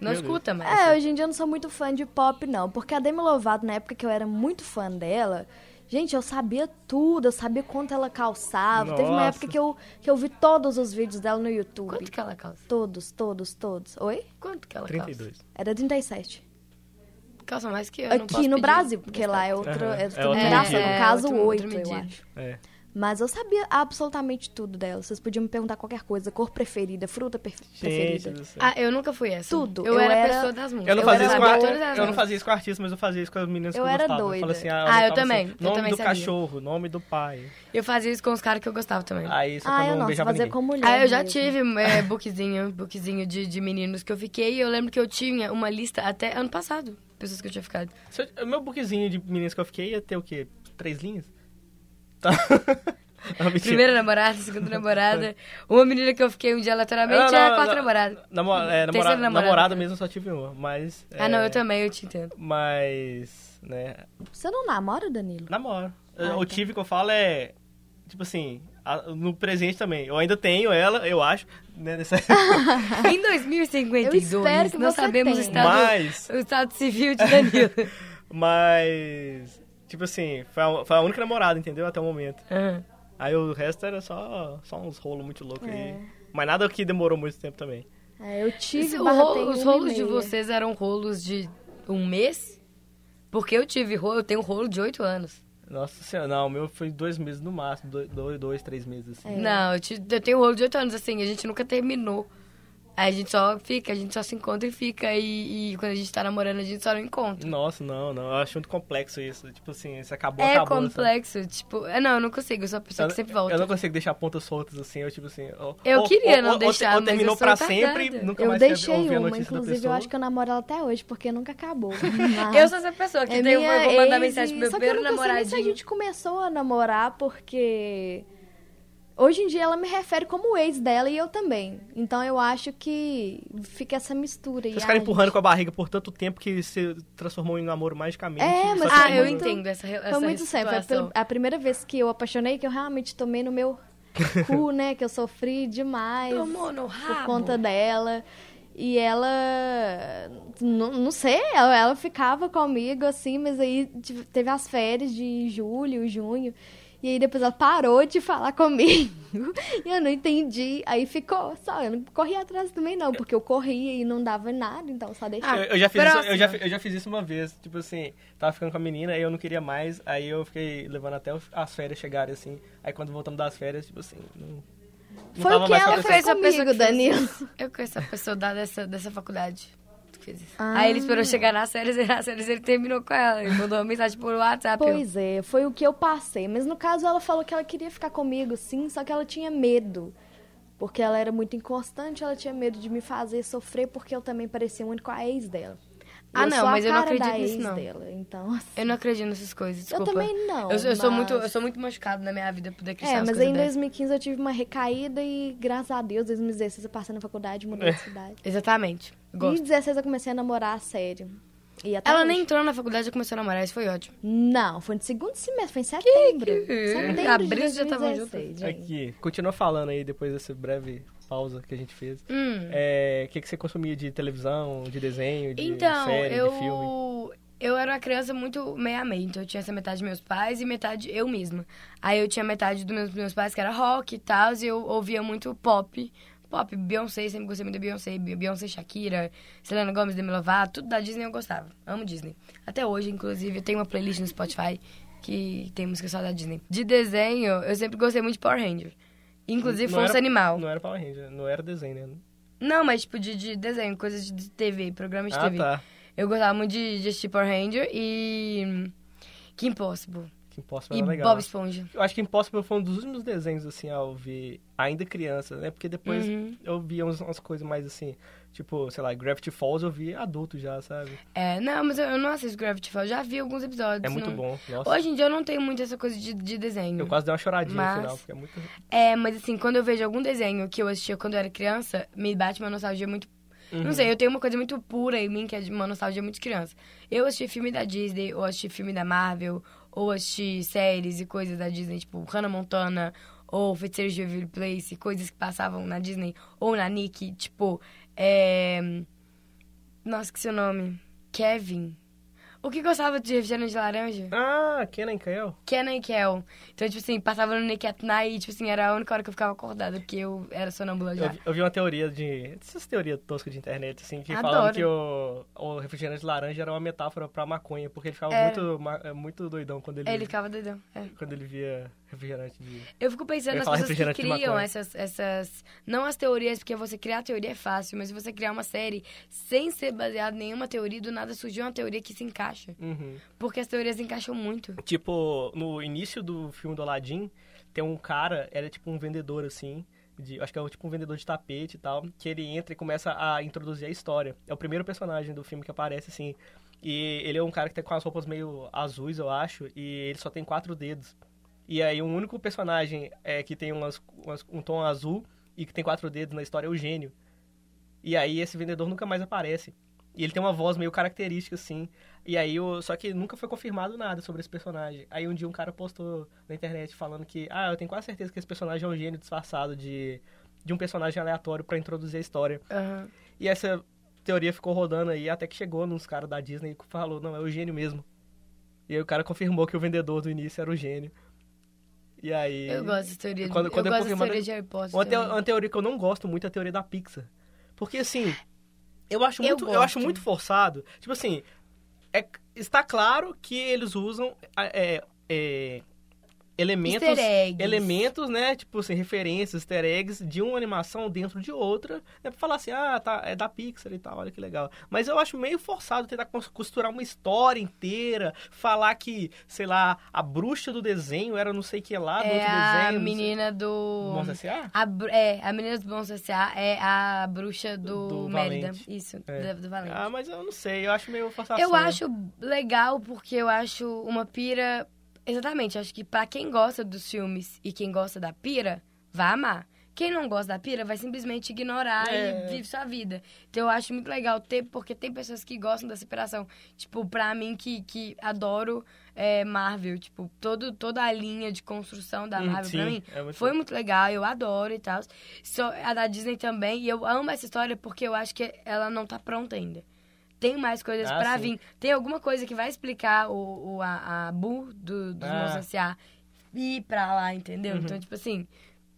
Não Meu escuta mais. É, hoje em dia eu não sou muito fã de pop, não. Porque a Demi Lovato, na época que eu era muito fã dela, gente, eu sabia tudo, eu sabia quanto ela calçava. Teve uma Nossa. época que eu, que eu vi todos os vídeos dela no YouTube. Quanto que ela calça? Todos, todos, todos. Oi? Quanto que ela calça? 32. Era 37. Calça mais que eu. não posso Aqui no pedir. Brasil, porque lá é outra, é É outra numeração. medida. No caso, É, outra- 8, outra eu medida. acho. É. Mas eu sabia absolutamente tudo dela. Vocês podiam me perguntar qualquer coisa. Cor preferida, fruta preferida. Ah, eu nunca fui essa. Tudo. Eu, Eu era a era- pessoa das músicas. Eu não, fazia isso, sabia com a- eu não fazia isso com artistas, mas eu fazia isso com as meninas que Eu eu era gostava. Eu doida. falava assim, ah, Ah, eu também, assim, eu nome também do sabia. cachorro, nome do pai. Eu fazia isso com os caras que eu gostava também. Aí só que Ah, eu eu não não, beijava fazia ninguém. com mulher. Ah, eu já mesmo. tive é, bookzinho, bookzinho de, de meninos que eu fiquei e eu lembro que eu tinha uma lista até ano passado, pessoas que eu tinha ficado. Se eu- O meu bookzinho de meninas que eu fiquei ia ter o quê? Três linhas? Tá. Não. Primeira namorada, segunda namorada. Uma menina que eu fiquei um dia aleatoriamente Não, é não, quatro não. namoradas. Namo é, namora- Terceira namorada, namorada. mesmo só tive uma, mas... Ah, não, é, eu também, eu te entendo. Mas, né, Você não namora, Danilo? namoro. Ah, o tá. tive que eu falo é, tipo assim, a- no presente também. Eu ainda tenho ela, eu acho, né, nessa... Em 2052, Eu espero que não você sabemos o estado, mas, o estado civil de Danilo. mas, tipo assim, foi a, foi a única namorada, entendeu, até o momento. Aham. Aí o resto era só, só uns rolos muito loucos É. aí. Mas nada que demorou muito tempo também. É, eu tive rolo- os rolos de vocês eram rolos de um mês? Porque eu tive rolo, eu tenho rolo de oito anos. Nossa senhora, não, o meu foi dois meses no máximo, dois, dois, dois três meses assim. É. Não, eu, te- eu tenho rolo de oito anos, assim, a gente nunca terminou. Aí a gente só fica, a gente só se encontra e fica. E, e quando a gente tá namorando, a gente só não encontra. Nossa, não, não, eu acho muito complexo isso. Tipo assim, isso acabou, É acabou. sabe? complexo, tipo... é, Não, eu não consigo, eu sou a pessoa Eu, que sempre volta. eu não consigo deixar pontas soltas assim, eu tipo assim... Ou, Eu ou- queria ou- não ou- deixar, Ou mas terminou eu pra retardada. sempre, nunca Eu mais deixei ouvir a uma, notícia inclusive pessoa. eu acho que eu namoro ela até hoje, porque nunca acabou. Eu sou essa pessoa que É tem, eu vou mandar ex mensagem pro meu Só que eu primeiro nunca sei se a namoradinho. gente começou a namorar, porque... Hoje em dia ela me refere como ex dela e eu também. Então eu acho que fica essa mistura. Vocês ficaram empurrando com a barriga por tanto tempo que se transformou em namoro magicamente. É, mas Ah, eu muito- entendo essa, re- essa Foi muito sério. Foi a primeira vez que eu apaixonei que eu realmente tomei no meu cu, né? Que eu sofri demais Tomou no por rabo. conta dela. E ela. Não, não sei, ela, ela ficava comigo assim, mas aí teve as férias de julho, junho. E aí depois ela parou de falar comigo. e eu não entendi. Aí ficou só. Eu não corri atrás também, não, porque eu corria e não dava nada, então só deixei. Ah, Eu, eu já fiz isso, eu, já, eu já fiz isso uma vez, tipo assim, tava ficando com a menina, aí eu não queria mais, aí eu fiquei levando até as férias chegarem, assim, aí quando voltamos das férias, tipo assim, não, não Foi o que ela com a fez comigo, Danilo. Eu conheço a pessoa da, dessa, dessa faculdade que fez isso. Ah. Aí ele esperou chegar nas séries e nas séries ele terminou com ela. Ele mandou uma mensagem por WhatsApp. eu, Pois é, foi o que eu passei. Mas no caso ela falou que ela queria ficar comigo, sim, só que ela tinha medo. Porque ela era muito inconstante, ela tinha medo de me fazer sofrer, porque eu também parecia muito com a ex dela. Ah, eu não, sou mas eu não acredito nisso, não. dela, então... assim, Eu não acredito nessas coisas, Eu desculpa. também não, Eu, sou- eu sou mas- muito, eu sou muito machucado na minha vida por acreditar É, mas aí em dessas. 2015 eu tive uma recaída e, graças a Deus, em 2016 eu passei na faculdade, mudei de cidade. Exatamente. E em Gosto. 2016 eu comecei a namorar a sério. E até Ela hoje. nem entrou na faculdade e começou a namorar, isso foi ótimo. Não, foi no segundo semestre, foi em setembro. que- Setembro Abril de vocês já estavam 2016, gente. Aqui, continua falando aí depois dessa breve pausa que a gente fez. Hum. É, O que, que você consumia de televisão, de desenho, de Então, série, eu. de filme? Eu era uma criança muito meia a meia, então eu tinha essa metade de meus pais e metade eu mesma. Aí eu tinha metade dos meus, meus pais que era rock e tal, e eu ouvia muito pop. Pop, Beyoncé, sempre gostei muito da Beyoncé, Beyoncé, Shakira, Selena Gomez, Demi Lovato, tudo da Disney eu gostava. Amo Disney. Até hoje, inclusive, eu tenho uma playlist no Spotify que tem música só da Disney. De desenho, eu sempre gostei muito de Power Ranger. Inclusive, Não Força era- Animal. Não era Power Ranger, não era desenho, né? Não, mas tipo de, de desenho, coisas de TV, programa de Ah, TV. tá. Eu gostava muito de, de assistir Power Ranger e. hum, Que Impossible. Que Impossible E era legal. Bob Esponja. Eu acho que Impossible foi um dos últimos desenhos, assim, ao ver ainda criança, né? Porque depois Uhum. eu via umas, umas coisas mais assim, tipo, sei lá, Gravity Falls eu vi adulto já, sabe? É, não, mas eu, eu não assisto Gravity Falls. Já vi alguns episódios. É muito não- bom. Nossa, Hoje em dia eu não tenho muito essa coisa de, de desenho. eu quase dei uma choradinha Mas- no final, porque é muito. É, mas assim, quando eu vejo algum desenho que eu assistia quando eu era criança, me bate uma nostalgia muito. Não sei, eu tenho uma coisa muito pura em mim, que é de uma nostalgia muito criança. Eu assisti filme da Disney, ou assisti filme da Marvel, ou assisti séries e coisas da Disney, tipo Hannah Montana, ou Feiticeiros de Waverly Place, coisas que passavam na Disney, ou na Nick, tipo, é... Nossa, que seu nome? Kevin. O que gostava de refrigerante de laranja? Ah, Kenan Kel? Kenan e Kel. Então, tipo assim, passava no Nick at Night e, tipo assim, era a única hora que eu ficava acordada, porque eu era sonâmbula já. Eu, vi- eu vi uma teoria de. Essas teorias toscas de internet, assim, que Adoro. que o, o refrigerante de laranja era uma metáfora pra maconha, porque ele ficava É. muito, é, muito doidão quando ele, É, ele ficava doidão. É. quando ele via refrigerante de. Eu fico pensando Eu nas pessoas que criam essas, essas. Não as teorias, porque você criar a teoria é fácil, mas você criar uma série sem ser baseado em nenhuma teoria, do nada surgiu uma teoria que se encaixa. Uhum. Porque as teorias encaixam muito. Tipo, no início do filme do Aladdin, tem um cara, ele é tipo um vendedor, assim, de, acho que é tipo um vendedor de tapete e tal, que ele entra e começa a introduzir a história. É o primeiro personagem do filme que aparece, assim, e ele é um cara que tem com as roupas meio azuis, eu acho, e ele só tem quatro dedos. E aí o único personagem é que tem umas, umas- um tom azul e que tem quatro dedos na história é o gênio. E aí esse vendedor nunca mais aparece. E ele tem uma voz meio característica, assim. E aí, o... só que nunca foi confirmado nada sobre esse personagem. Aí um dia um cara postou na internet falando que, ah, eu tenho quase certeza que esse personagem é um gênio disfarçado de, de um personagem aleatório pra introduzir a história. Aham. E essa teoria ficou rodando aí até que chegou nos caras da Disney e falou, não, é o gênio mesmo. E aí o cara confirmou que o vendedor do início era o gênio. E aí. Eu gosto dessa teoria. de- Quando- quando eu é gosto confirmado- teoria de Harry Potter. Uma, também. uma teoria que eu não gosto muito é a teoria da Pixar. Porque assim, eu acho Eu muito, eu, acho gosto. muito forçado. Tipo assim, é- está claro que eles usam é, é, elementos, Easter eggs. elementos, né, tipo assim, referências, easter eggs de uma animação dentro de outra, né, pra falar assim, ah, tá, é da Pixar e tal, olha que legal. Mas eu acho meio forçado tentar costurar uma história inteira, falar que, sei lá, a bruxa do desenho era não sei o que lá do É outro a desenho. sei- menina do. Monstros S.A.? A, é, a menina do Bons S.A. é a bruxa do, Do Mérida. Valente. Isso, É. do, do Valente. Ah, mas eu não sei, eu acho meio forçação. Eu acho legal porque eu acho uma pira. Exatamente, acho que pra quem gosta dos filmes e quem gosta da pira, vai amar. Quem não gosta da pira vai simplesmente ignorar É. e vive sua vida. Então eu acho muito legal ter, porque tem pessoas que gostam dessa inspiração. Tipo, pra mim que, que adoro é, Marvel, tipo, todo, toda a linha de construção da Hum, Marvel sim, pra mim é muito foi muito legal, eu adoro e tal. A da Disney também, e eu amo essa história porque eu acho que ela não tá pronta ainda. Tem mais coisas Ah, pra sim. vir. Tem alguma coisa que vai explicar o, o- a, a Bu do, dos Ah. S.A. ir pra lá, entendeu? Uhum. Então, tipo assim,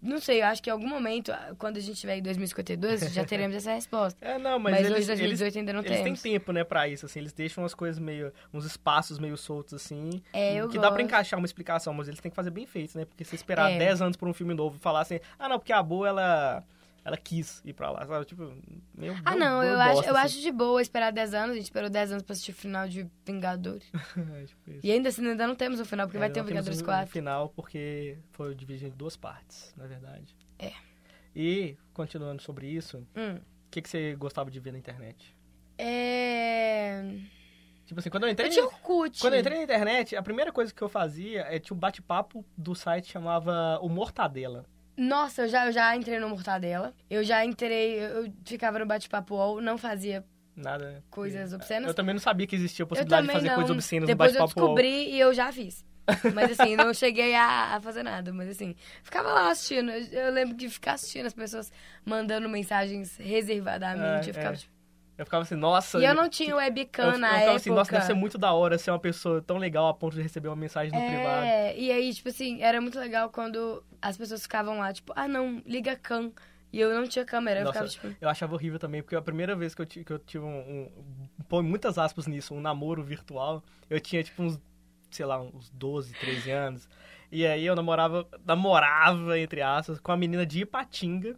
não sei, eu acho que em algum momento, quando a gente tiver em 2052, já teremos essa resposta. É, não, mas, Mas, eles, hoje, 2018, eles, ainda não eles têm temos. tempo, né, pra isso, assim, eles deixam umas coisas meio, uns espaços meio soltos, assim, É, eu que dá pra gosto. encaixar uma explicação, mas eles têm que fazer bem feito, né, porque se esperar É. 10 anos por um filme novo e falar assim, ah, não, porque a boa, ela, ela quis ir pra lá, sabe, tipo, meio Ah, não, eu, acho, bosta, eu assim. acho de boa esperar 10 anos. A gente esperou 10 anos pra assistir o final de Vingadores. É, tipo isso. E ainda assim, ainda não temos o final, porque É, vai ter o Vingadores um 4. final, porque foi dividido em duas partes, na verdade. É. E, continuando sobre isso, o Hum. que, que você gostava de ver na internet? É. Tipo assim, quando eu entrei, Eu tinha Orkut. quando eu entrei na internet, a primeira coisa que eu fazia é tinha um bate-papo do site que chamava O Mortadela. Nossa, eu já, eu já entrei no Mortadela. Eu já entrei, eu eu ficava no bate-papo UOL, não fazia Nada. coisas obscenas. Eu também não sabia que existia a Eu possibilidade de fazer não. coisas obscenas Depois no eu bate-papo. UOL. descobri e eu já fiz. Mas assim, não cheguei a, a fazer nada. Mas assim, ficava lá assistindo. Eu, eu lembro de ficar assistindo as pessoas mandando mensagens reservadamente. É, eu ficava é. tipo... Eu ficava assim, nossa. E eu não tinha webcam eu, eu na ficava época. assim, nossa, deve ser muito da hora ser uma pessoa tão legal a ponto de receber uma mensagem no privado. É, e aí, tipo assim, era muito legal quando as pessoas ficavam lá, tipo, ah não, liga a cam. E eu não tinha câmera, eu Nossa, ficava tipo. eu achava horrível também, porque a primeira vez que eu, que eu tive um, um. Põe muitas aspas nisso, um namoro virtual, eu tinha tipo uns, sei lá, uns 12, 13 anos. E aí eu namorava, namorava, entre aspas, com a menina de Ipatinga.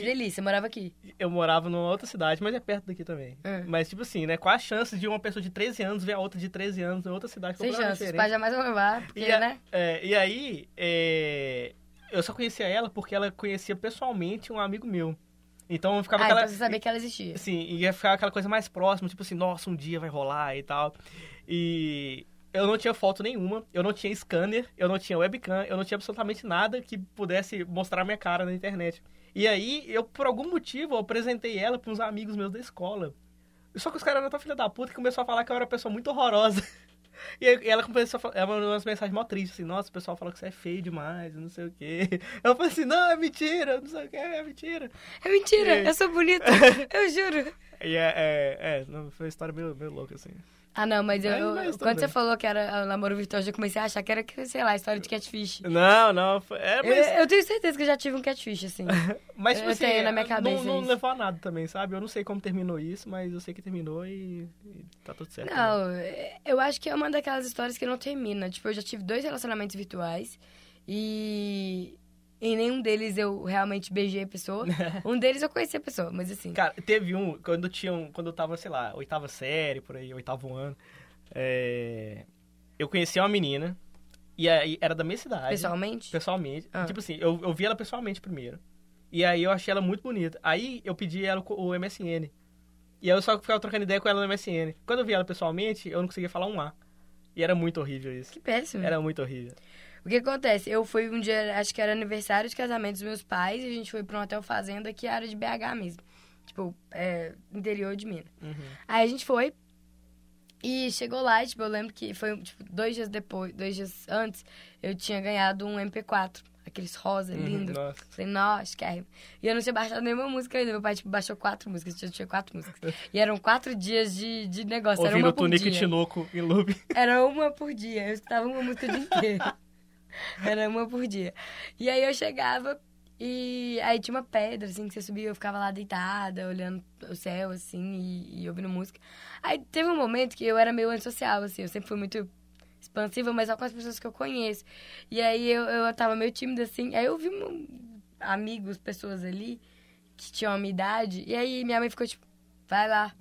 Que delícia, eu morava aqui. Eu morava numa outra cidade, mas é perto daqui também. É. Mas, tipo assim, né? Qual a chance de uma pessoa de 13 anos ver a outra de 13 anos em outra cidade Sem chance, os pais jamais vão levar, porque, E, né? é, e aí, é, eu só conhecia ela porque ela conhecia pessoalmente um amigo meu. Então ficava Ah, aquela. então você sabia que ela existia. Assim, ia ficar aquela coisa mais próxima, tipo assim, nossa, um dia vai rolar e tal. E eu não tinha foto nenhuma, eu não tinha scanner, eu não tinha webcam, eu não tinha absolutamente nada que pudesse mostrar minha cara na internet. E aí, eu, por algum motivo, eu apresentei ela para uns amigos meus da escola. Só que os caras eram tão filha da puta que começou a falar que eu era uma pessoa muito horrorosa. E aí ela começou a falar, ela mandou umas mensagens mó tristes, assim, nossa, o pessoal fala que você é feio demais, não sei o quê. Eu falei assim, não, é mentira, não sei o quê, é mentira. É mentira, É. eu sou bonita, eu juro. E é, é, é foi uma história meio, meio louca, assim. Ah, não, mas eu, eu- tudo quando você falou que era o namoro virtual, eu já comecei a achar que era, sei lá, história de catfish. Não, não, é, Eu, mas, eu tenho certeza que eu já tive um catfish, assim. mas tipo eu assim, na minha cabeça não, não levou a nada também, sabe? Eu não sei como terminou isso, mas eu sei que terminou e, e tá tudo certo. né? Não, é- eu acho que é uma daquelas histórias que não termina. Tipo, eu já tive dois relacionamentos virtuais e em nenhum deles eu realmente beijei a pessoa. um deles eu conheci a pessoa, mas assim. Cara, teve um, quando tinha um, quando eu tava, sei lá, oitava série, por aí, oitavo ano, é, eu conheci uma menina, e aí era da minha cidade. Pessoalmente? Pessoalmente. Ah. Tipo assim, eu, eu vi ela pessoalmente primeiro. E aí eu achei ela muito bonita. Aí eu pedi ela o o MSN. E aí eu só ficava trocando ideia com ela no MSN. Quando eu vi ela pessoalmente, eu não conseguia falar um A. E era muito horrível isso. Que péssimo. Era muito horrível. O que acontece? Eu fui um dia, acho que era aniversário de casamento dos meus pais, e a gente foi pra um hotel fazenda que era de BH mesmo. Tipo, é, interior de Minas. Uhum. Aí a gente foi. E chegou lá, e, tipo, eu lembro que foi, tipo, dois dias depois, dois dias antes, eu tinha ganhado um MP4. Aqueles rosa, lindo. Uhum, nossa. Falei, nossa, quero. E eu não tinha baixado nenhuma música ainda. Meu pai, tipo, baixou quatro músicas. Eu tinha quatro músicas. E eram quatro dias de, de negócio. era Ouvindo uma o por dia. Tinoco em loop. Era uma por dia. Eu escutava uma música o dia inteiro. Era uma por dia. E aí eu chegava e aí tinha uma pedra, assim, que você subia. Eu ficava lá deitada, olhando o céu, assim, e, e ouvindo música. Aí teve um momento que eu era meio antissocial, assim. Eu sempre fui muito expansiva, mas só com as pessoas que eu conheço. E aí eu, eu tava meio tímida, assim. Aí eu vi um- amigos, pessoas ali que tinham a minha idade. E aí minha mãe ficou tipo, vai lá.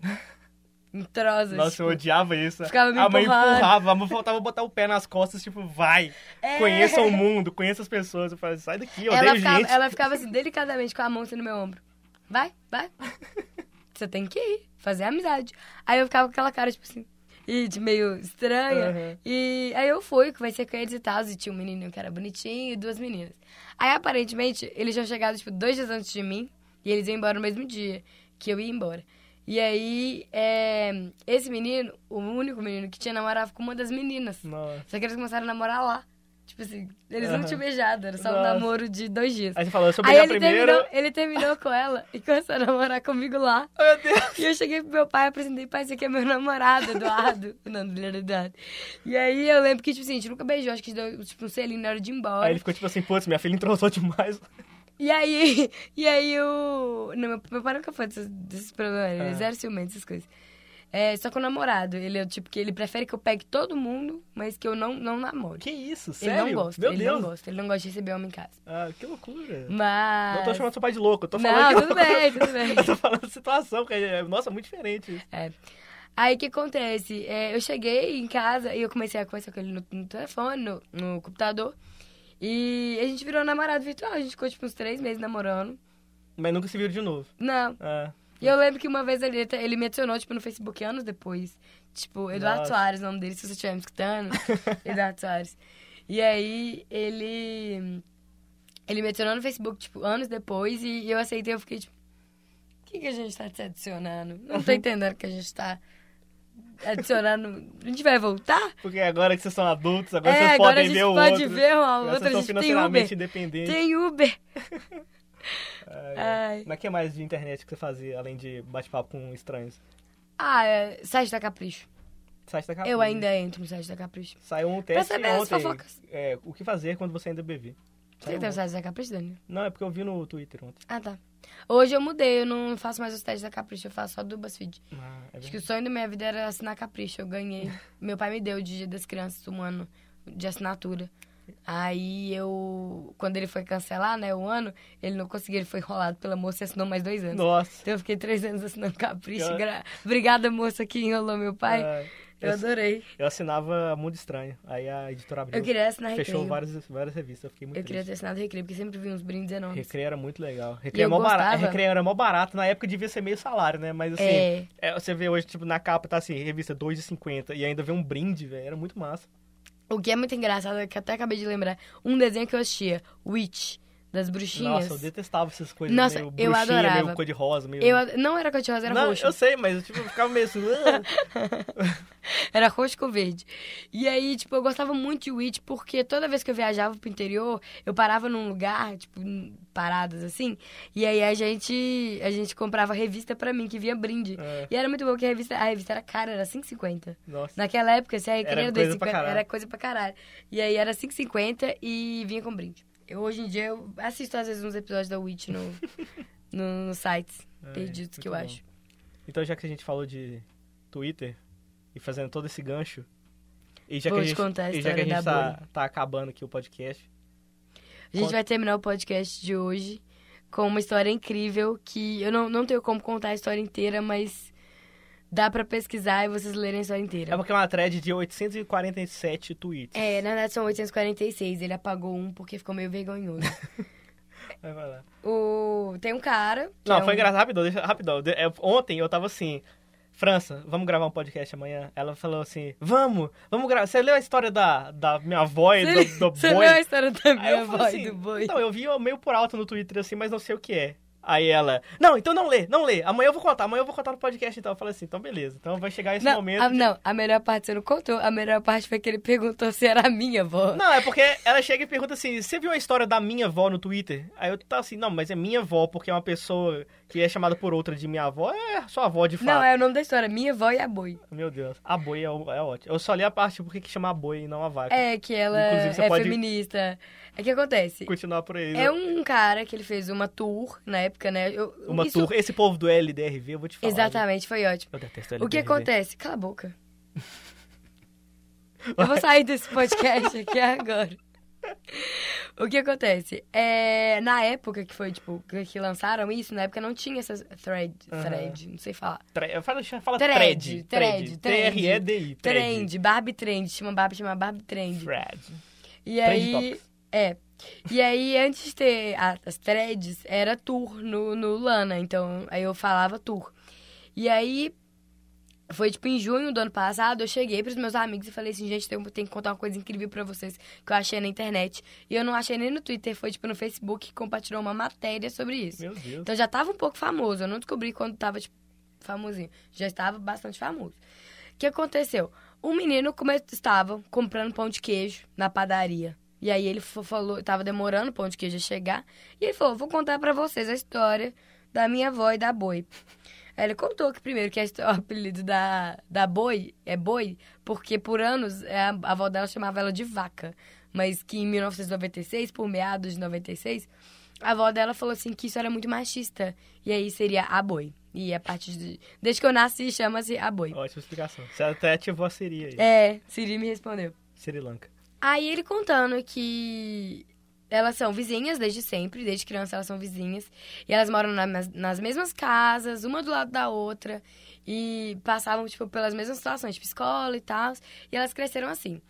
Entrosa. Nossa, tipo, eu odiava isso. Ficava me a mãe empurrando. empurrava, a mãe faltava botar o pé nas costas, tipo, vai. É. Conheça o mundo, conheça as pessoas. Eu falei, sai daqui, eu ela, odeio ficava, gente. ela ficava assim, delicadamente, com a mão assim no meu ombro. Vai, vai. Você tem que ir, fazer amizade. Aí eu ficava com aquela cara, tipo assim, e de meio estranha. Uhum. E aí eu fui, conversei com eles e tal. E tinha um menininho que era bonitinho e duas meninas. Aí aparentemente eles tinham chegado, tipo, dois dias antes de mim. E eles iam embora no mesmo dia que eu ia embora. E aí, é, esse menino, o único menino que tinha, namorava com uma das meninas. Nossa. Só que eles começaram a namorar lá. Tipo assim, eles não Aham. tinham beijado, era só um Nossa. namoro de dois dias. Aí você falou, eu sou beijar ele primeiro. terminou, ele terminou com ela e começou a namorar comigo lá. Oh, meu Deus. E eu cheguei pro meu pai e apresentei, pai, esse aqui é meu namorado, Eduardo. o nome dele era Eduardo. E aí eu lembro que, tipo assim, a gente nunca beijou, acho que deu tipo um selinho na hora de ir embora. Aí ele ficou tipo assim, putz, minha filha entrosou demais. E aí, e aí o. Não, meu, meu pai nunca foi desses, desses problemas, ele é zero ciumento, essas coisas. É, só com o namorado. Ele é o tipo que ele prefere que eu pegue todo mundo, mas que eu não, não namore. Que isso, Ele sério? não gosta, Meu ele Deus. não gosta. Ele não gosta de receber homem em casa. Ah, que loucura. Mas. Não tô chamando seu pai de louco, eu tô falando Não, que tudo bem, tudo bem. Eu tô falando situação, que é, nossa, muito diferente. isso. É. Aí o que acontece? É, eu cheguei em casa e eu comecei a conversar com ele no, no telefone, no, no computador. E a gente virou namorado virtual. A gente ficou tipo uns três meses namorando. Mas nunca se viram de novo. Não. Ah, E eu lembro que uma vez ele, ele me adicionou, tipo, no Facebook anos depois. Tipo, Eduardo Nossa. Soares, o nome dele, se você estiver me escutando. Eduardo Soares. E aí, ele... Ele me adicionou no Facebook, tipo, anos depois. E eu aceitei, eu fiquei, tipo... O que, que a gente tá te adicionando? Não tô entendendo que a gente tá adicionando... A gente vai voltar? Porque agora que vocês são adultos, agora É, vocês agora a podem gente ver o pode outro. ver uma outra, vocês são tem financeiramente Uber. independentes. Tem Uber. Ai, Ai. Mas o que mais de internet que você fazia, além de bate-papo com estranhos? Ah, é, site da Capricho. Site da Capricho. Eu ainda entro no site da Capricho. Saiu um teste saber as ontem. fofocas. É, o que fazer quando você ainda beber. Você tem o site da Capricho, Dani? Não, é porque eu vi no Twitter ontem. Ah, tá. Hoje eu mudei, eu não faço mais os testes da Capricho, eu faço só do BuzzFeed. Ah, é Acho que o sonho da minha vida era assinar Capricho, eu ganhei. Meu pai me deu de Dia das Crianças um ano de assinatura. Aí eu, quando ele foi cancelar, né, o ano, ele não conseguiu, ele foi enrolado pela moça e assinou mais dois anos. Nossa. Então eu fiquei três anos assinando Capricho. Gra- Obrigada, moça, que enrolou meu pai. Ai, eu adorei. eu assinava Mundo Estranho. Aí a editora abriu. Eu queria assinar Fechou Recreio. várias, várias revistas. Eu fiquei muito Eu queria triste. ter assinado Recreio, porque sempre vi uns brindes enormes. Recreio era muito legal. Recreio, é mó barato. gostava. Recreio era mó barato. Na época devia ser meio salário, né? Mas assim, É. é, você vê hoje, tipo, na capa tá assim, revista 2,50 e ainda vê um brinde, velho. Era muito massa. O que é muito engraçado é que até acabei de lembrar um desenho que eu assistia, Witch, das bruxinhas. Nossa, eu detestava essas coisas Nossa, meio eu bruxinha, adorava. meio cor de rosa, meio... Eu não era cor de rosa, era Não, roxo. eu sei, mas tipo, eu ficava meio assim... "Ah". Era roxo com verde. E aí, tipo, eu gostava muito de Witch porque toda vez que eu viajava pro interior, eu parava num lugar, tipo, paradas assim, e aí a gente a gente comprava revista pra mim, que vinha brinde. É. E era muito bom porque a revista, a revista era cara, era 5,50. Nossa. Naquela época, se a Era recreio coisa pra caralho. era coisa pra caralho. E aí era 5,50 e vinha com brinde. Eu, hoje em dia, eu assisto às vezes uns episódios da Witch no, no, nos sites É, perdidos que eu bom. acho. Então, já que a gente falou de Twitter e fazendo todo esse gancho, e já Vou que a te gente, contar a e já que a gente tá, tá acabando aqui o podcast, A gente Conta. vai terminar o podcast de hoje com uma história incrível que eu não, não tenho como contar a história inteira, mas dá pra pesquisar e vocês lerem a história é inteira. porque é uma thread de 847 tweets. É, na verdade são 846, ele apagou um porque ficou meio vergonhoso. Vai, lá. o... Tem um cara... Não, é foi um- engraçado, rapidão, deixa, rapidão. É, ontem eu tava assim, França, vamos gravar um podcast amanhã? Ela falou assim, vamos, vamos gravar. Você leu a história da, da minha avó e Você, do, do você boi? leu a história da minha avó falei e assim, do boi? Então, eu vi meio por alto no Twitter assim, mas não sei o que é. Aí ela, não, então não lê, não lê. Amanhã eu vou contar, amanhã eu vou contar no podcast então. Eu falei assim, então beleza. Então vai chegar esse Não, momento. a, de- não, a melhor parte você não contou. A melhor parte foi que ele perguntou se era a minha avó. Não, é porque ela chega e pergunta assim: você viu a história da minha avó no Twitter? Aí eu tava assim, não, mas é minha avó, porque é uma pessoa que é chamada por outra de minha avó, é sua avó de fato. Não, é o nome da história. Minha avó e a boi. Meu Deus. A boi é, é ótimo. Eu só li a parte porque que chama a boi e não a vaca. É, que ela é pode- feminista. É que acontece. Continuar por aí. É um cara que ele fez uma tour na época, né? Eu- Uma isso- tour. Esse povo do LDRV, eu vou te falar. Exatamente, foi ótimo. Eu detesto O que LDRV. acontece? Cala a boca. Eu vou sair desse podcast aqui agora. O que acontece? É, na época que foi, tipo, que- lançaram isso, na época não tinha essas thread, thread, não sei falar. Tre- Fala, fala Thread, thread. thread, T-R-E-D-I. Trend, Barbie Trend, tinha uma Barbie chamada Barbie Trend. Thread. E Trend aí, é. E aí, antes de ter a- as threads, era tour no, no Lana. Então, aí eu falava tour. E aí, foi tipo em junho do ano passado, eu cheguei pros meus amigos e falei assim, gente, tem, tem que contar uma coisa incrível pra vocês que eu achei na internet. E eu não achei nem no Twitter, foi tipo no Facebook que compartilhou uma matéria sobre isso. Meu Deus. Então já tava um pouco famoso. Eu não descobri quando tava, tipo, famosinho. Já estava bastante famoso. O que aconteceu? Um menino come... estava comprando pão de queijo na padaria. E aí ele falou, tava demorando o pão de queijo a chegar. E ele falou, vou contar pra vocês a história da minha avó e da boi. Ele contou que primeiro que o apelido da, da boi é boi, porque por anos é, a, a avó dela chamava ela de vaca. Mas que em 1996, por meados de 96, a avó dela falou assim que isso era muito machista. E aí seria a boi. E a partir de. Desde que eu nasci, chama-se a boi. Ótima explicação. Você até ativou a Siri aí. É, Siri me respondeu. Sri Lanka. Aí ele contando que elas são vizinhas desde sempre, desde criança elas são vizinhas. E elas moram na- nas, mesmas casas, uma do lado da outra. E passavam, tipo, pelas mesmas situações, tipo, escola e tal. E elas cresceram assim.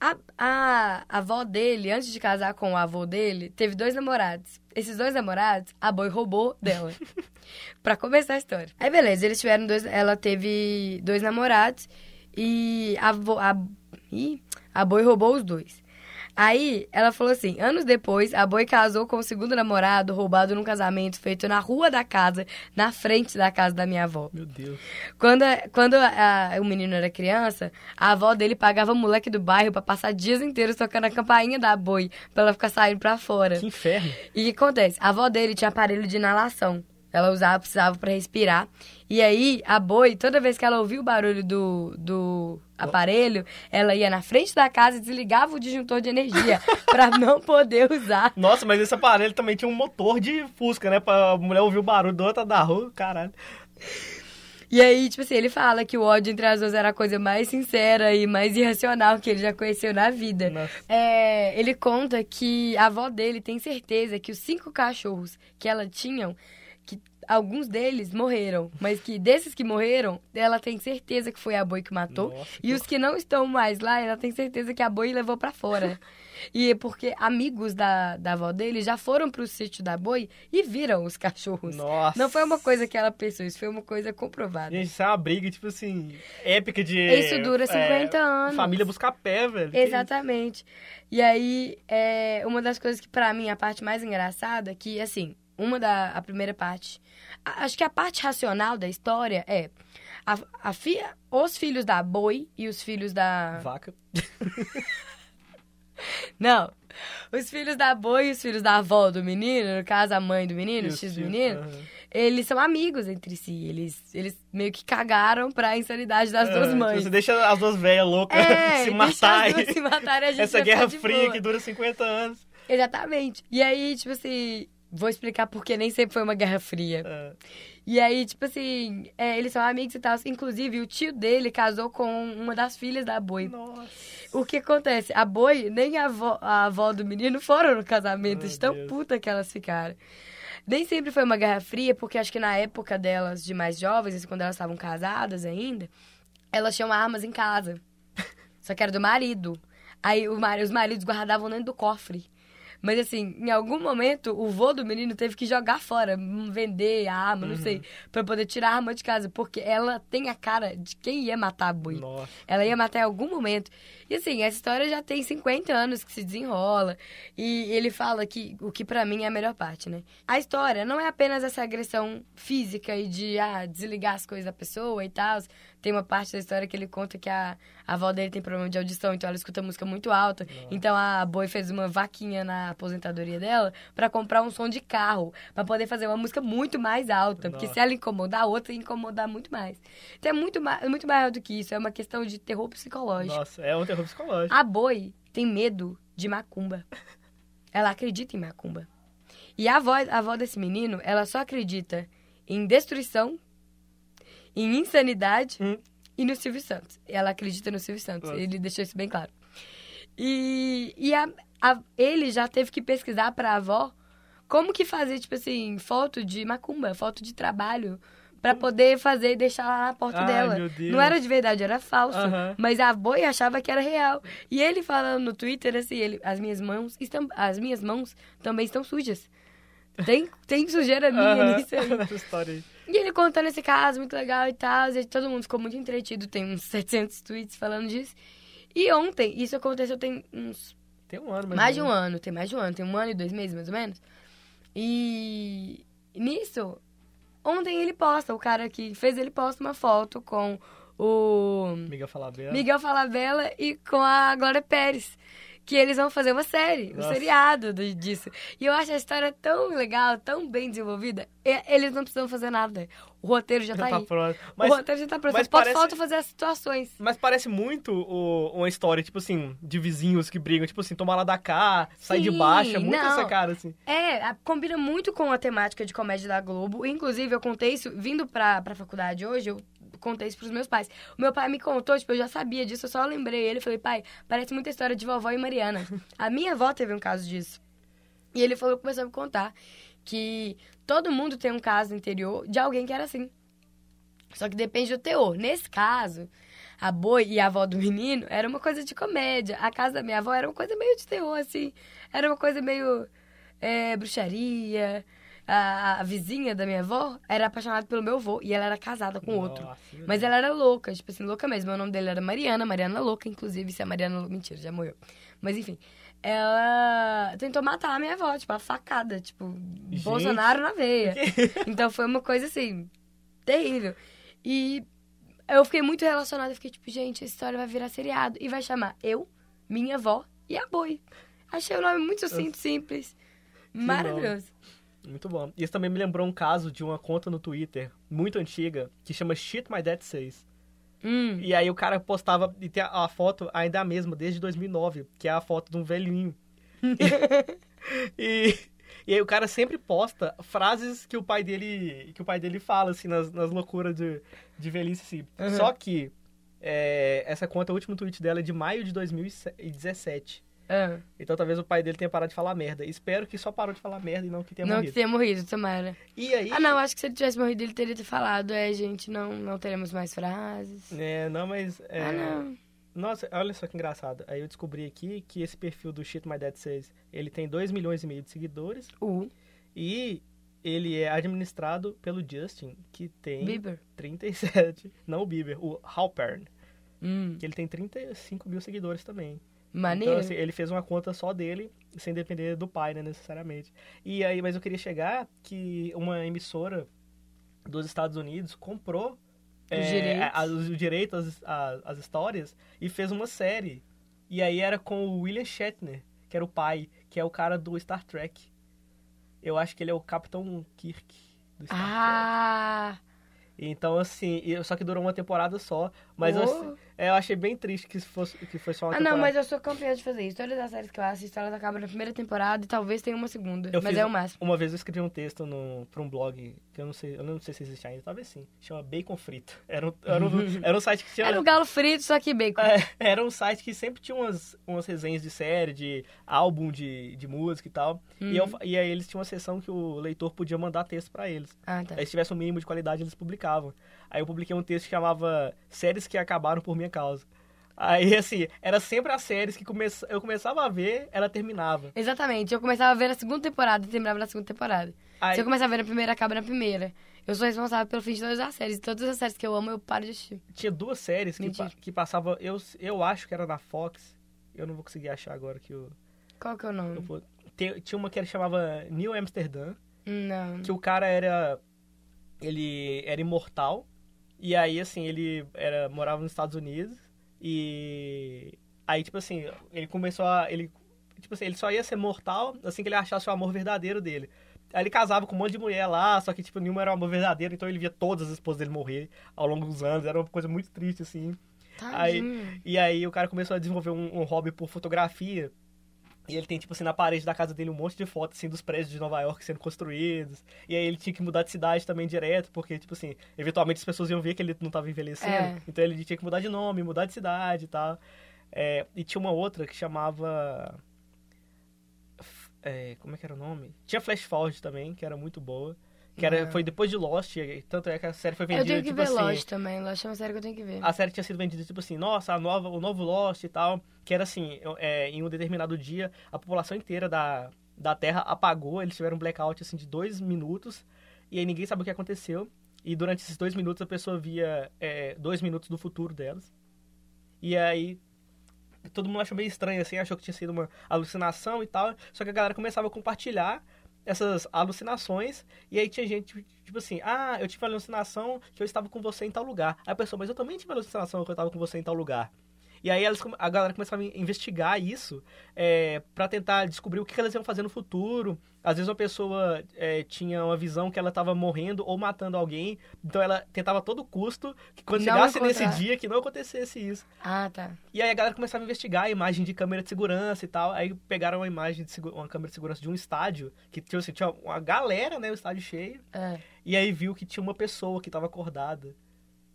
A, a, a avó dele, antes de casar com o avô dele, teve dois namorados. Esses dois namorados, a boi roubou dela. Pra começar a história. Aí, beleza, eles tiveram dois. Ela teve dois namorados e a, a, a boi roubou os dois. Aí, ela falou assim: anos depois, a boi casou com o segundo namorado, roubado num casamento feito na rua da casa, na frente da casa da minha avó. Meu Deus. Quando, quando a- a- o menino era criança, a avó dele pagava o moleque do bairro pra passar dias inteiros tocando a campainha da boi, pra ela ficar saindo pra fora. Que inferno. E o que acontece? A avó dele tinha aparelho de inalação. Ela usava, precisava pra respirar. E aí, a boi, toda vez que ela ouvia o barulho do, do aparelho, ela ia na frente da casa e desligava o disjuntor de energia pra não poder usar. Nossa, mas esse aparelho também tinha um motor de Fusca, né? Pra mulher ouvir o barulho do outro da rua, caralho. E aí, tipo assim, ele fala que o ódio entre as duas era a coisa mais sincera e mais irracional que ele já conheceu na vida. É, ele conta que a avó dele tem certeza que os cinco cachorros que ela tinha, que alguns deles morreram, mas que desses que morreram, ela tem certeza que foi a boi que matou. Nossa, e os que não estão mais lá, ela tem certeza que a boi levou pra fora. e é porque amigos da, da avó dele já foram pro sítio da boi e viram os cachorros. Nossa. Não foi uma coisa que ela pensou, isso foi uma coisa comprovada. Gente, isso é uma briga, tipo assim, épica de. Isso dura 50 é, anos. Família buscar pé, velho. Que Exatamente. E aí, é, uma das coisas que pra mim a parte mais engraçada, que assim, uma da a primeira parte, a- acho que a parte racional da história é a, a fi, os filhos da boi e os filhos da Vaca. não, os filhos da boi e os filhos da avó do menino, no caso a mãe do menino, o X do menino, aham. eles são amigos entre si. Eles, eles meio que cagaram pra insanidade das duas É, mães. Você deixa as duas velhas loucas É, se deixa matar. as duas e- se matarem, a gente Essa guerra fria boa. que dura 50 anos. Exatamente. E aí, tipo assim, vou explicar porque nem sempre foi uma guerra fria. É. E aí, tipo assim, é, eles são amigos e tal. Inclusive, o tio dele casou com uma das filhas da boi. Nossa. O que acontece? A boi, nem a avó, a avó do menino foram no casamento, Meu de tão Deus. puta que elas ficaram. Nem sempre foi uma guerra fria, porque acho que na época delas, de mais jovens, assim, quando elas estavam casadas ainda, elas tinham armas em casa. Só que era do marido. Aí os maridos guardavam dentro do cofre. Mas assim, em algum momento, o vô do menino teve que jogar fora, hum, vender a arma, não sei, pra poder tirar a arma de casa, porque ela tem a cara de quem ia matar a boi. Nossa. Ela ia matar em algum momento. E assim, essa história já tem 50 anos que se desenrola. E ele fala que o que pra mim é a melhor parte, né? A história não é apenas essa agressão física e de ah, desligar as coisas da pessoa e tal. Tem uma parte da história que ele conta que a, a avó dele tem problema de audição, então ela escuta música muito alta. Então a boi fez uma vaquinha na aposentadoria dela pra comprar um som de carro, pra poder fazer uma música muito mais alta. Porque Nossa. se ela incomodar, a outra ia incomodar muito mais. Então é muito, ma muito maior do que isso, é uma questão de terror psicológico. Nossa, é um terror psicológico. A boi tem medo de macumba. Ela acredita em macumba. E a avó, a avó desse menino, ela só acredita em destruição, em insanidade Hum. e no Silvio Santos. Ela acredita no Silvio Santos. Nossa. Ele deixou isso bem claro. E, e a- a- ele já teve que pesquisar pra avó como que fazer, tipo assim, foto de macumba, foto de trabalho, pra poder fazer e deixar lá na porta Ai, dela. Não era de verdade, era falso. Mas a boi achava que era real. E ele falando no Twitter assim, ele, as minhas mãos estão, as minhas mãos também estão sujas. Tem, tem sujeira minha nisso aí. Nessa história aí. E ele contando esse caso, muito legal e tal. E todo mundo ficou muito entretido. Tem uns 700 tweets falando disso. E ontem, isso aconteceu tem uns Tem um ano, mais de um ano. Tem mais de um ano. Tem um ano e dois meses, mais ou menos. E nisso, ontem ele posta, o cara que fez ele posta uma foto com o Miguel Falabella. Miguel Falabella e com a Glória Pérez. Que eles vão fazer uma série, um Nossa. seriado do- disso. E eu acho a história tão legal, tão bem desenvolvida. Eles não precisam fazer nada. O roteiro já, Já tá, tá aí. pronto. o Mas, roteiro já tá pronto. mas Só pode parece- falta fazer as situações. mas parece muito o- uma história, tipo assim, de vizinhos que brigam. Tipo assim, tomar lá da cá, sair de Sim, baixo. É muito não. essa cara, assim. É, a- combina muito com a temática de comédia da Globo. Inclusive, eu contei isso, vindo pra, pra faculdade hoje, eu contei isso pros meus pais. O meu pai me contou, tipo, eu já sabia disso, eu só lembrei ele. Falei, pai, parece muita história de vovó e Mariana. A minha avó teve um caso disso. E ele falou, começou a me contar que todo mundo tem um caso interior de alguém que era assim. Só que depende do teor. Nesse caso, a boi e a avó do menino era uma coisa de comédia. A casa da minha avó era uma coisa meio de terror, assim. Era uma coisa meio é, bruxaria. A, a vizinha da minha avó era apaixonada pelo meu avô e ela era casada com outro. Nossa, Mas ela era louca, tipo assim, louca mesmo. O nome dele era Mariana, Mariana Louca, inclusive, se a Mariana Louca. Mentira, já morreu. Mas enfim. Ela tentou matar a minha avó, tipo, a facada, tipo, Gente. Bolsonaro na veia. Então foi uma coisa assim, terrível. E eu fiquei muito relacionada, fiquei tipo, gente, essa história vai virar seriado. E vai chamar eu, minha avó e a boi. Achei o nome muito sucinto, simples. Maravilhoso. Muito bom. Isso também me lembrou um caso de uma conta no Twitter, muito antiga, que chama Shit My Dad Says. Hum. E aí o cara postava, e tem a, a foto ainda é a mesma, desde 2009, que é a foto de um velhinho. e, e aí o cara sempre posta frases que o pai dele, que o pai dele fala, assim, nas, nas loucuras de, de velhice, assim. Uhum. Só que é, essa conta, o último tweet dela é de maio de 2017. Ah, Então talvez o pai dele tenha parado de falar merda. Espero que só parou de falar merda e não que tenha não que morrido. tenha morrido, tomara. E aí... Ah, não, acho que se ele tivesse morrido, ele teria te falado, é, gente, não, não teremos mais frases. É, não, mas... é, Ah, não. Nossa, olha só que engraçado. Aí eu descobri aqui que esse perfil do Shit My Dad Says, ele tem 2 milhões e meio de seguidores O e ele é administrado pelo Justin, que tem Bieber. 37. Não o Bieber, o Halpern, Hum, que ele tem 35 mil seguidores também. Maneiro. Então, assim, ele fez uma conta só dele, sem depender do pai, né, necessariamente. E aí, mas eu queria chegar que uma emissora dos Estados Unidos comprou é, direitos. a- os direitos às, histórias e fez uma série. E aí era com o William Shatner, que era o pai, que é o cara do Star Trek. Eu acho que ele é o Capitão Kirk do Star ah, Trek. Então, assim, só que durou uma temporada só. Mas Oh. É, eu achei bem triste que, fosse, que foi só uma ah, temporada. não, mas eu sou campeã de fazer isso. Todas as séries que eu assisto, elas acabam na primeira temporada e talvez tenha uma segunda. Eu mas é o máximo. Uma vez eu escrevi um texto no, pra um blog, que eu não sei, eu não sei se existe ainda, talvez sim. Chama Bacon Frito. Era um, era um, era um site que tinha. Era o galo frito, só que bacon. É, era um site que sempre tinha umas, umas resenhas de série, de álbum de, de música e tal. E, eu, e aí eles tinham uma seção que o leitor podia mandar texto pra eles. Ah, tá. Aí se tivesse um mínimo de qualidade, eles publicavam. Aí eu publiquei um texto que chamava Séries que acabaram por minha causa. Aí, assim, era sempre as séries que come... eu começava a ver, ela terminava. Exatamente. Eu começava a ver na segunda temporada e terminava na segunda temporada. Aí, Se eu começar a ver na primeira, acaba na primeira. Eu sou responsável pelo fim de todas as séries. Todas as séries que eu amo, eu paro de assistir. tinha duas séries que, pa- que passavam, eu, eu acho que era na Fox, eu não vou conseguir achar agora que o... Qual que é o nome? eu tem- tinha uma que chamava New Amsterdam, Não. que o cara era ele era imortal e aí assim ele era morava nos Estados Unidos e aí tipo assim ele começou a ele tipo assim ele só ia ser mortal assim que ele achasse o amor verdadeiro dele aí ele casava com um monte de mulher lá só que tipo nenhuma era o amor verdadeiro então ele via todas as esposas dele morrer ao longo dos anos era uma coisa muito triste assim Tadinho. e aí o cara começou a desenvolver um, um hobby por fotografia. E ele tem, tipo assim, na parede da casa dele um monte de fotos, assim, dos prédios de Nova York sendo construídos. E aí ele tinha que mudar de cidade também direto, porque, tipo assim, eventualmente as pessoas iam ver que ele não tava envelhecendo. É. Então ele tinha que mudar de nome, mudar de cidade e tal. É, e tinha uma outra que chamava... É, como é que era o nome? Tinha Flash Forward também, que era muito boa. Que era, foi depois de Lost, tanto é que a série foi Eu vendida, tenho que tipo ver assim... Lost também. Lost é uma série que eu tenho que ver. A série tinha sido vendida tipo assim, nossa, a nova, o novo Lost e tal, que era assim, é, em um determinado dia, a população inteira da, da Terra apagou, eles tiveram um blackout assim de dois minutos, e aí ninguém sabe o que aconteceu. E durante esses dois minutos a pessoa via é, dois minutos do futuro delas. E aí todo mundo achou meio estranho assim, achou que tinha sido uma alucinação e tal. Só que a galera começava a compartilhar essas alucinações. E aí tinha gente, tipo assim, ah, eu tive a alucinação que eu estava com você em tal lugar. Aí a pessoa, mas eu também tive a alucinação que eu estava com você em tal lugar. E aí elas, a galera começava a investigar isso é, para tentar descobrir o que elas iam fazer no futuro. Às vezes uma pessoa é, tinha uma visão que ela estava morrendo ou matando alguém, então ela tentava a todo custo que quando Não chegasse nesse encontrar. dia que não acontecesse isso. Ah, tá. E aí a galera começava a investigar a imagem de câmera de segurança e tal. Aí pegaram uma imagem de uma câmera de segurança de um estádio, que tipo assim, tinha uma galera, né, o estádio cheio. É. E aí viu que tinha uma pessoa que estava acordada.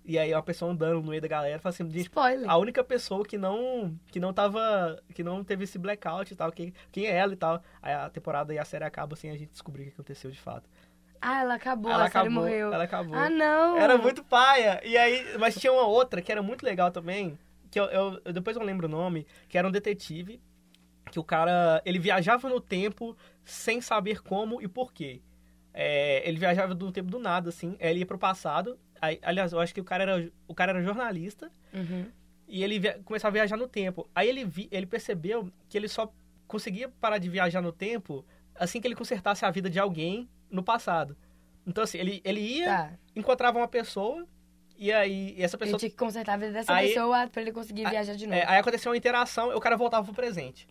E aí uma pessoa andando no meio da galera, falou assim, Spoiler. a única pessoa que não que não tava que não teve esse blackout e tal, quem, quem é ela e tal. Aí a temporada e a série acaba sem a gente descobrir o que aconteceu de fato. Ah, ela acabou. ela a série acabou, morreu. ela acabou. Ah, não. Era muito paia. E aí, mas tinha uma outra que era muito legal também, que eu, eu- eu- depois não lembro o nome, que era um detetive, que o cara, ele viajava no tempo sem saber como e por quê. É, ele viajava do tempo do nada, assim. Ele ia pro passado. Aí, aliás, eu acho que o cara era, o cara era jornalista. Uhum. E ele via, começava a viajar no tempo. Aí ele, vi, ele percebeu que ele só conseguia parar de viajar no tempo assim que ele consertasse a vida de alguém no passado. Então, assim, ele, ele ia, Tá. encontrava uma pessoa, e aí e essa Ele pessoa. tinha que consertar a vida dessa Aí- pessoa pra ele conseguir Aí- viajar de novo. É, aí aconteceu uma interação e o cara voltava pro presente.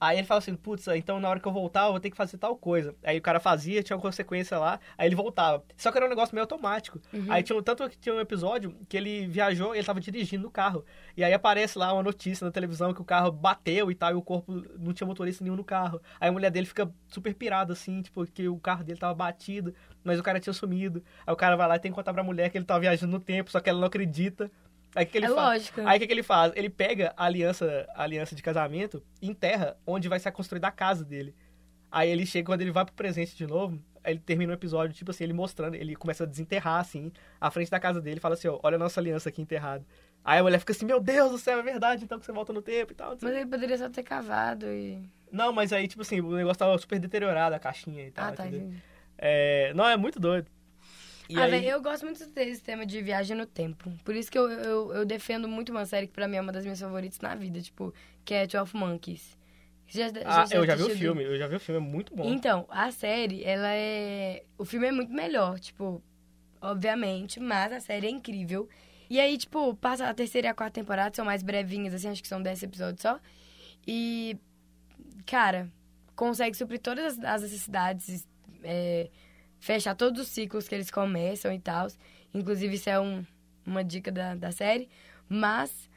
Aí ele fala assim, putz, então na hora que eu voltar eu vou ter que fazer tal coisa. Aí o cara fazia, tinha uma consequência lá, aí ele voltava. Só que era um negócio meio automático. Uhum. Aí tinha um- tanto que tinha um episódio que ele viajou e ele tava dirigindo no carro. E aí aparece lá uma notícia na televisão que o carro bateu e tal, e o corpo não tinha motorista nenhum no carro. Aí a mulher dele fica super pirada, assim, tipo, que o carro dele tava batido, mas o cara tinha sumido. Aí o cara vai lá e tem que contar pra mulher que ele tava viajando no tempo, só que ela não acredita. Aí que, que ele É faz? lógico. Aí o que, que ele faz? Ele pega a aliança, a aliança de casamento e enterra onde vai ser construída a casa dele. Aí ele chega, quando ele vai pro presente de novo, ele termina o episódio, tipo assim, ele mostrando, ele começa a desenterrar, assim, à frente da casa dele e fala assim, ó, olha a nossa aliança aqui enterrada. Aí a mulher fica assim, meu Deus do céu, é verdade, então que você volta no tempo e tal. Mas ele poderia só ter cavado e. Não, mas aí, tipo assim, o negócio tava super deteriorado, a caixinha e tal. ah, tá. É, não, é muito doido. E ah, aí, velho, eu gosto muito desse tema de viagem no tempo. Por isso que eu, eu, eu defendo muito uma série que pra mim é uma das minhas favoritas na vida, tipo, que é 12 Monkeys. Já, ah, já eu já vi o filme, eu já vi o filme, é muito bom. Então, a série, ela é. O filme é muito melhor, tipo, obviamente, mas a série é incrível. E aí, tipo, passa a terceira e a quarta temporada, são mais brevinhas, assim, acho que são 10 episódios só. E, cara, consegue suprir todas as- as necessidades, é, fechar todos os ciclos que eles começam e tal. Inclusive, isso é um, uma dica da, da série. Mas,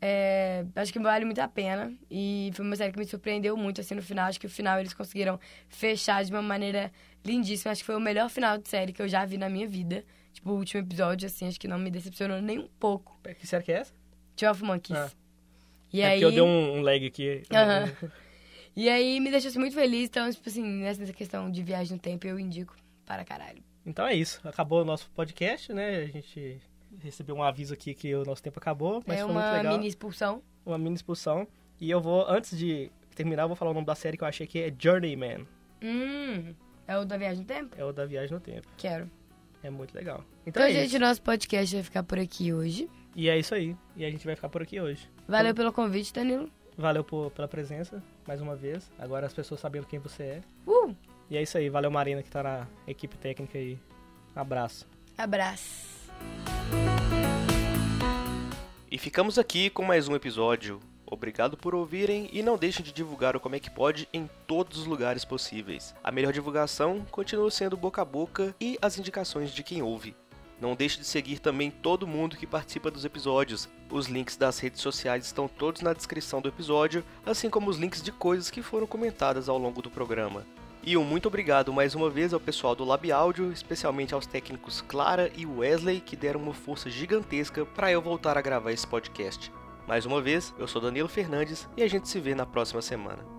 é, acho que vale muito a pena. E foi uma série que me surpreendeu muito, assim, no final. Acho que o final eles conseguiram fechar de uma maneira lindíssima. Acho que foi o melhor final de série que eu já vi na minha vida. Tipo, o último episódio, assim, acho que não me decepcionou nem um pouco. Que série que é essa? 12 Monkeys. Ah. E é aí... porque eu dei um, um lag aqui. Aham. E aí me deixou assim, muito feliz. Então, tipo assim, nessa questão de viagem no tempo, eu indico para caralho. Então é isso. Acabou o nosso podcast, né? A gente recebeu um aviso aqui que o nosso tempo acabou, mas é foi muito uma legal. mini expulsão. Uma mini expulsão. E eu vou, antes de terminar, eu vou falar o nome da série que eu achei que é Journeyman. Hum, é o da viagem no tempo? É o da viagem no tempo. Quero. É muito legal. Então Então, é gente, isso. o nosso podcast vai ficar por aqui hoje. E é isso aí. E a gente vai ficar por aqui hoje. Valeu pelo convite, Danilo. Valeu por- pela presença, mais uma vez. Agora as pessoas sabendo quem você é. Uh, E é isso aí. Valeu, Marina, que tá na equipe técnica aí. Abraço. abraço. E ficamos aqui com mais um episódio. Obrigado por ouvirem e não deixem de divulgar o Como é que pode em todos os lugares possíveis. A melhor divulgação continua sendo boca a boca e as indicações de quem ouve. Não deixe de seguir também todo mundo que participa dos episódios. Os links das redes sociais estão todos na descrição do episódio, assim como os links de coisas que foram comentadas ao longo do programa. E um muito obrigado mais uma vez ao pessoal do Lab Áudio, especialmente aos técnicos Clara e Wesley, que deram uma força gigantesca para eu voltar a gravar esse podcast. Mais uma vez, eu sou Danilo Fernandes e a gente se vê na próxima semana.